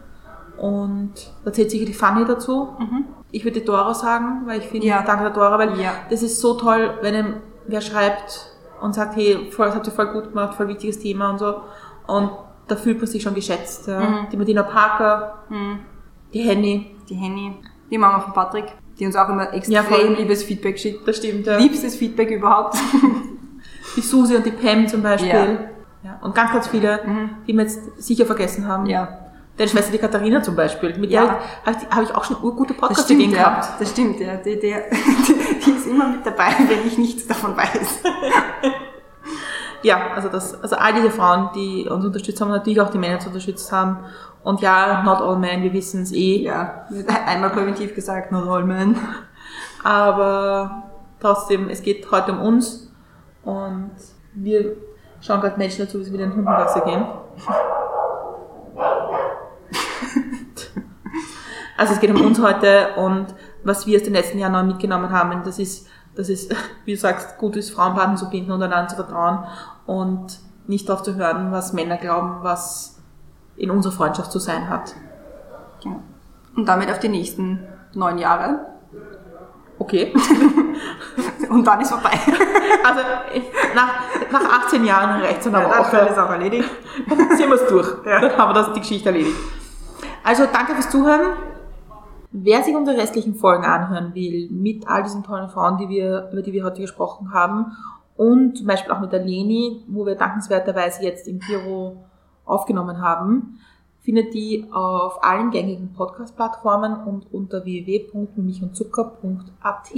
S5: Und da zählt sicher die Fanny dazu. Ich würde die Dora sagen, weil ich finde,
S4: Mhm. Ja.
S5: danke der Dora, weil
S4: Ja.
S5: das ist so toll, wenn einem wer schreibt und sagt, hey, voll, das habt ihr voll gut gemacht, voll wichtiges Thema und so. Und da fühlt man sich schon geschätzt. Ja.
S4: Mhm.
S5: Die Medina Parker, die Henny,
S4: Die Henny, die Mama von Patrick, die uns auch immer
S5: Ja,
S4: extrem
S5: voll.
S4: liebes Feedback schickt.
S5: das stimmt. Ja.
S4: Liebstes Feedback überhaupt.
S5: Die Susi und die Pam zum Beispiel.
S4: Ja.
S5: Ja. Und ganz, ganz viele, die wir jetzt sicher vergessen haben.
S4: ja.
S5: Deine Schwester, die Katharina zum Beispiel. Mit
S4: Ja.
S5: der habe ich, hab ich auch schon urgute
S4: Das
S5: Podcast-Ideen
S4: stimmt, ja.
S5: gehabt.
S4: Das stimmt, ja. Die, die, die ist immer mit dabei, wenn ich nichts davon weiß.
S5: Ja, also das, also all diese Frauen, die uns unterstützt haben, natürlich auch die Männer, die uns unterstützt haben. Und ja, not all men, wir wissen es eh.
S4: Ja, einmal präventiv gesagt, not all men.
S5: Aber trotzdem, es geht heute um uns. Und wir schauen gerade Menschen dazu, wie sie mit den Hunden gehen. Also es geht um uns heute und was wir aus den letzten Jahren neu mitgenommen haben, das ist, das ist, wie du sagst, gut ist, Frauenbanden zu binden und einander zu vertrauen und nicht darauf zu hören, was Männer glauben, was in unserer Freundschaft zu sein hat.
S4: Genau. Und damit auf die nächsten neun Jahre.
S5: Okay.
S4: Und dann ist vorbei.
S5: Also nach, nach 18 Jahren reicht es dann aber auch.
S4: Dann ist auch erledigt.
S5: ziehen wir es durch. Dann haben wir das, die Geschichte erledigt. Also danke fürs Zuhören. Wer sich unsere restlichen Folgen anhören will, mit all diesen tollen Frauen, die wir, über die wir heute gesprochen haben, und zum Beispiel auch mit der Leni, wo wir dankenswerterweise jetzt im Büro aufgenommen haben, findet die auf allen gängigen Podcast-Plattformen und unter www.milchundzucker.at.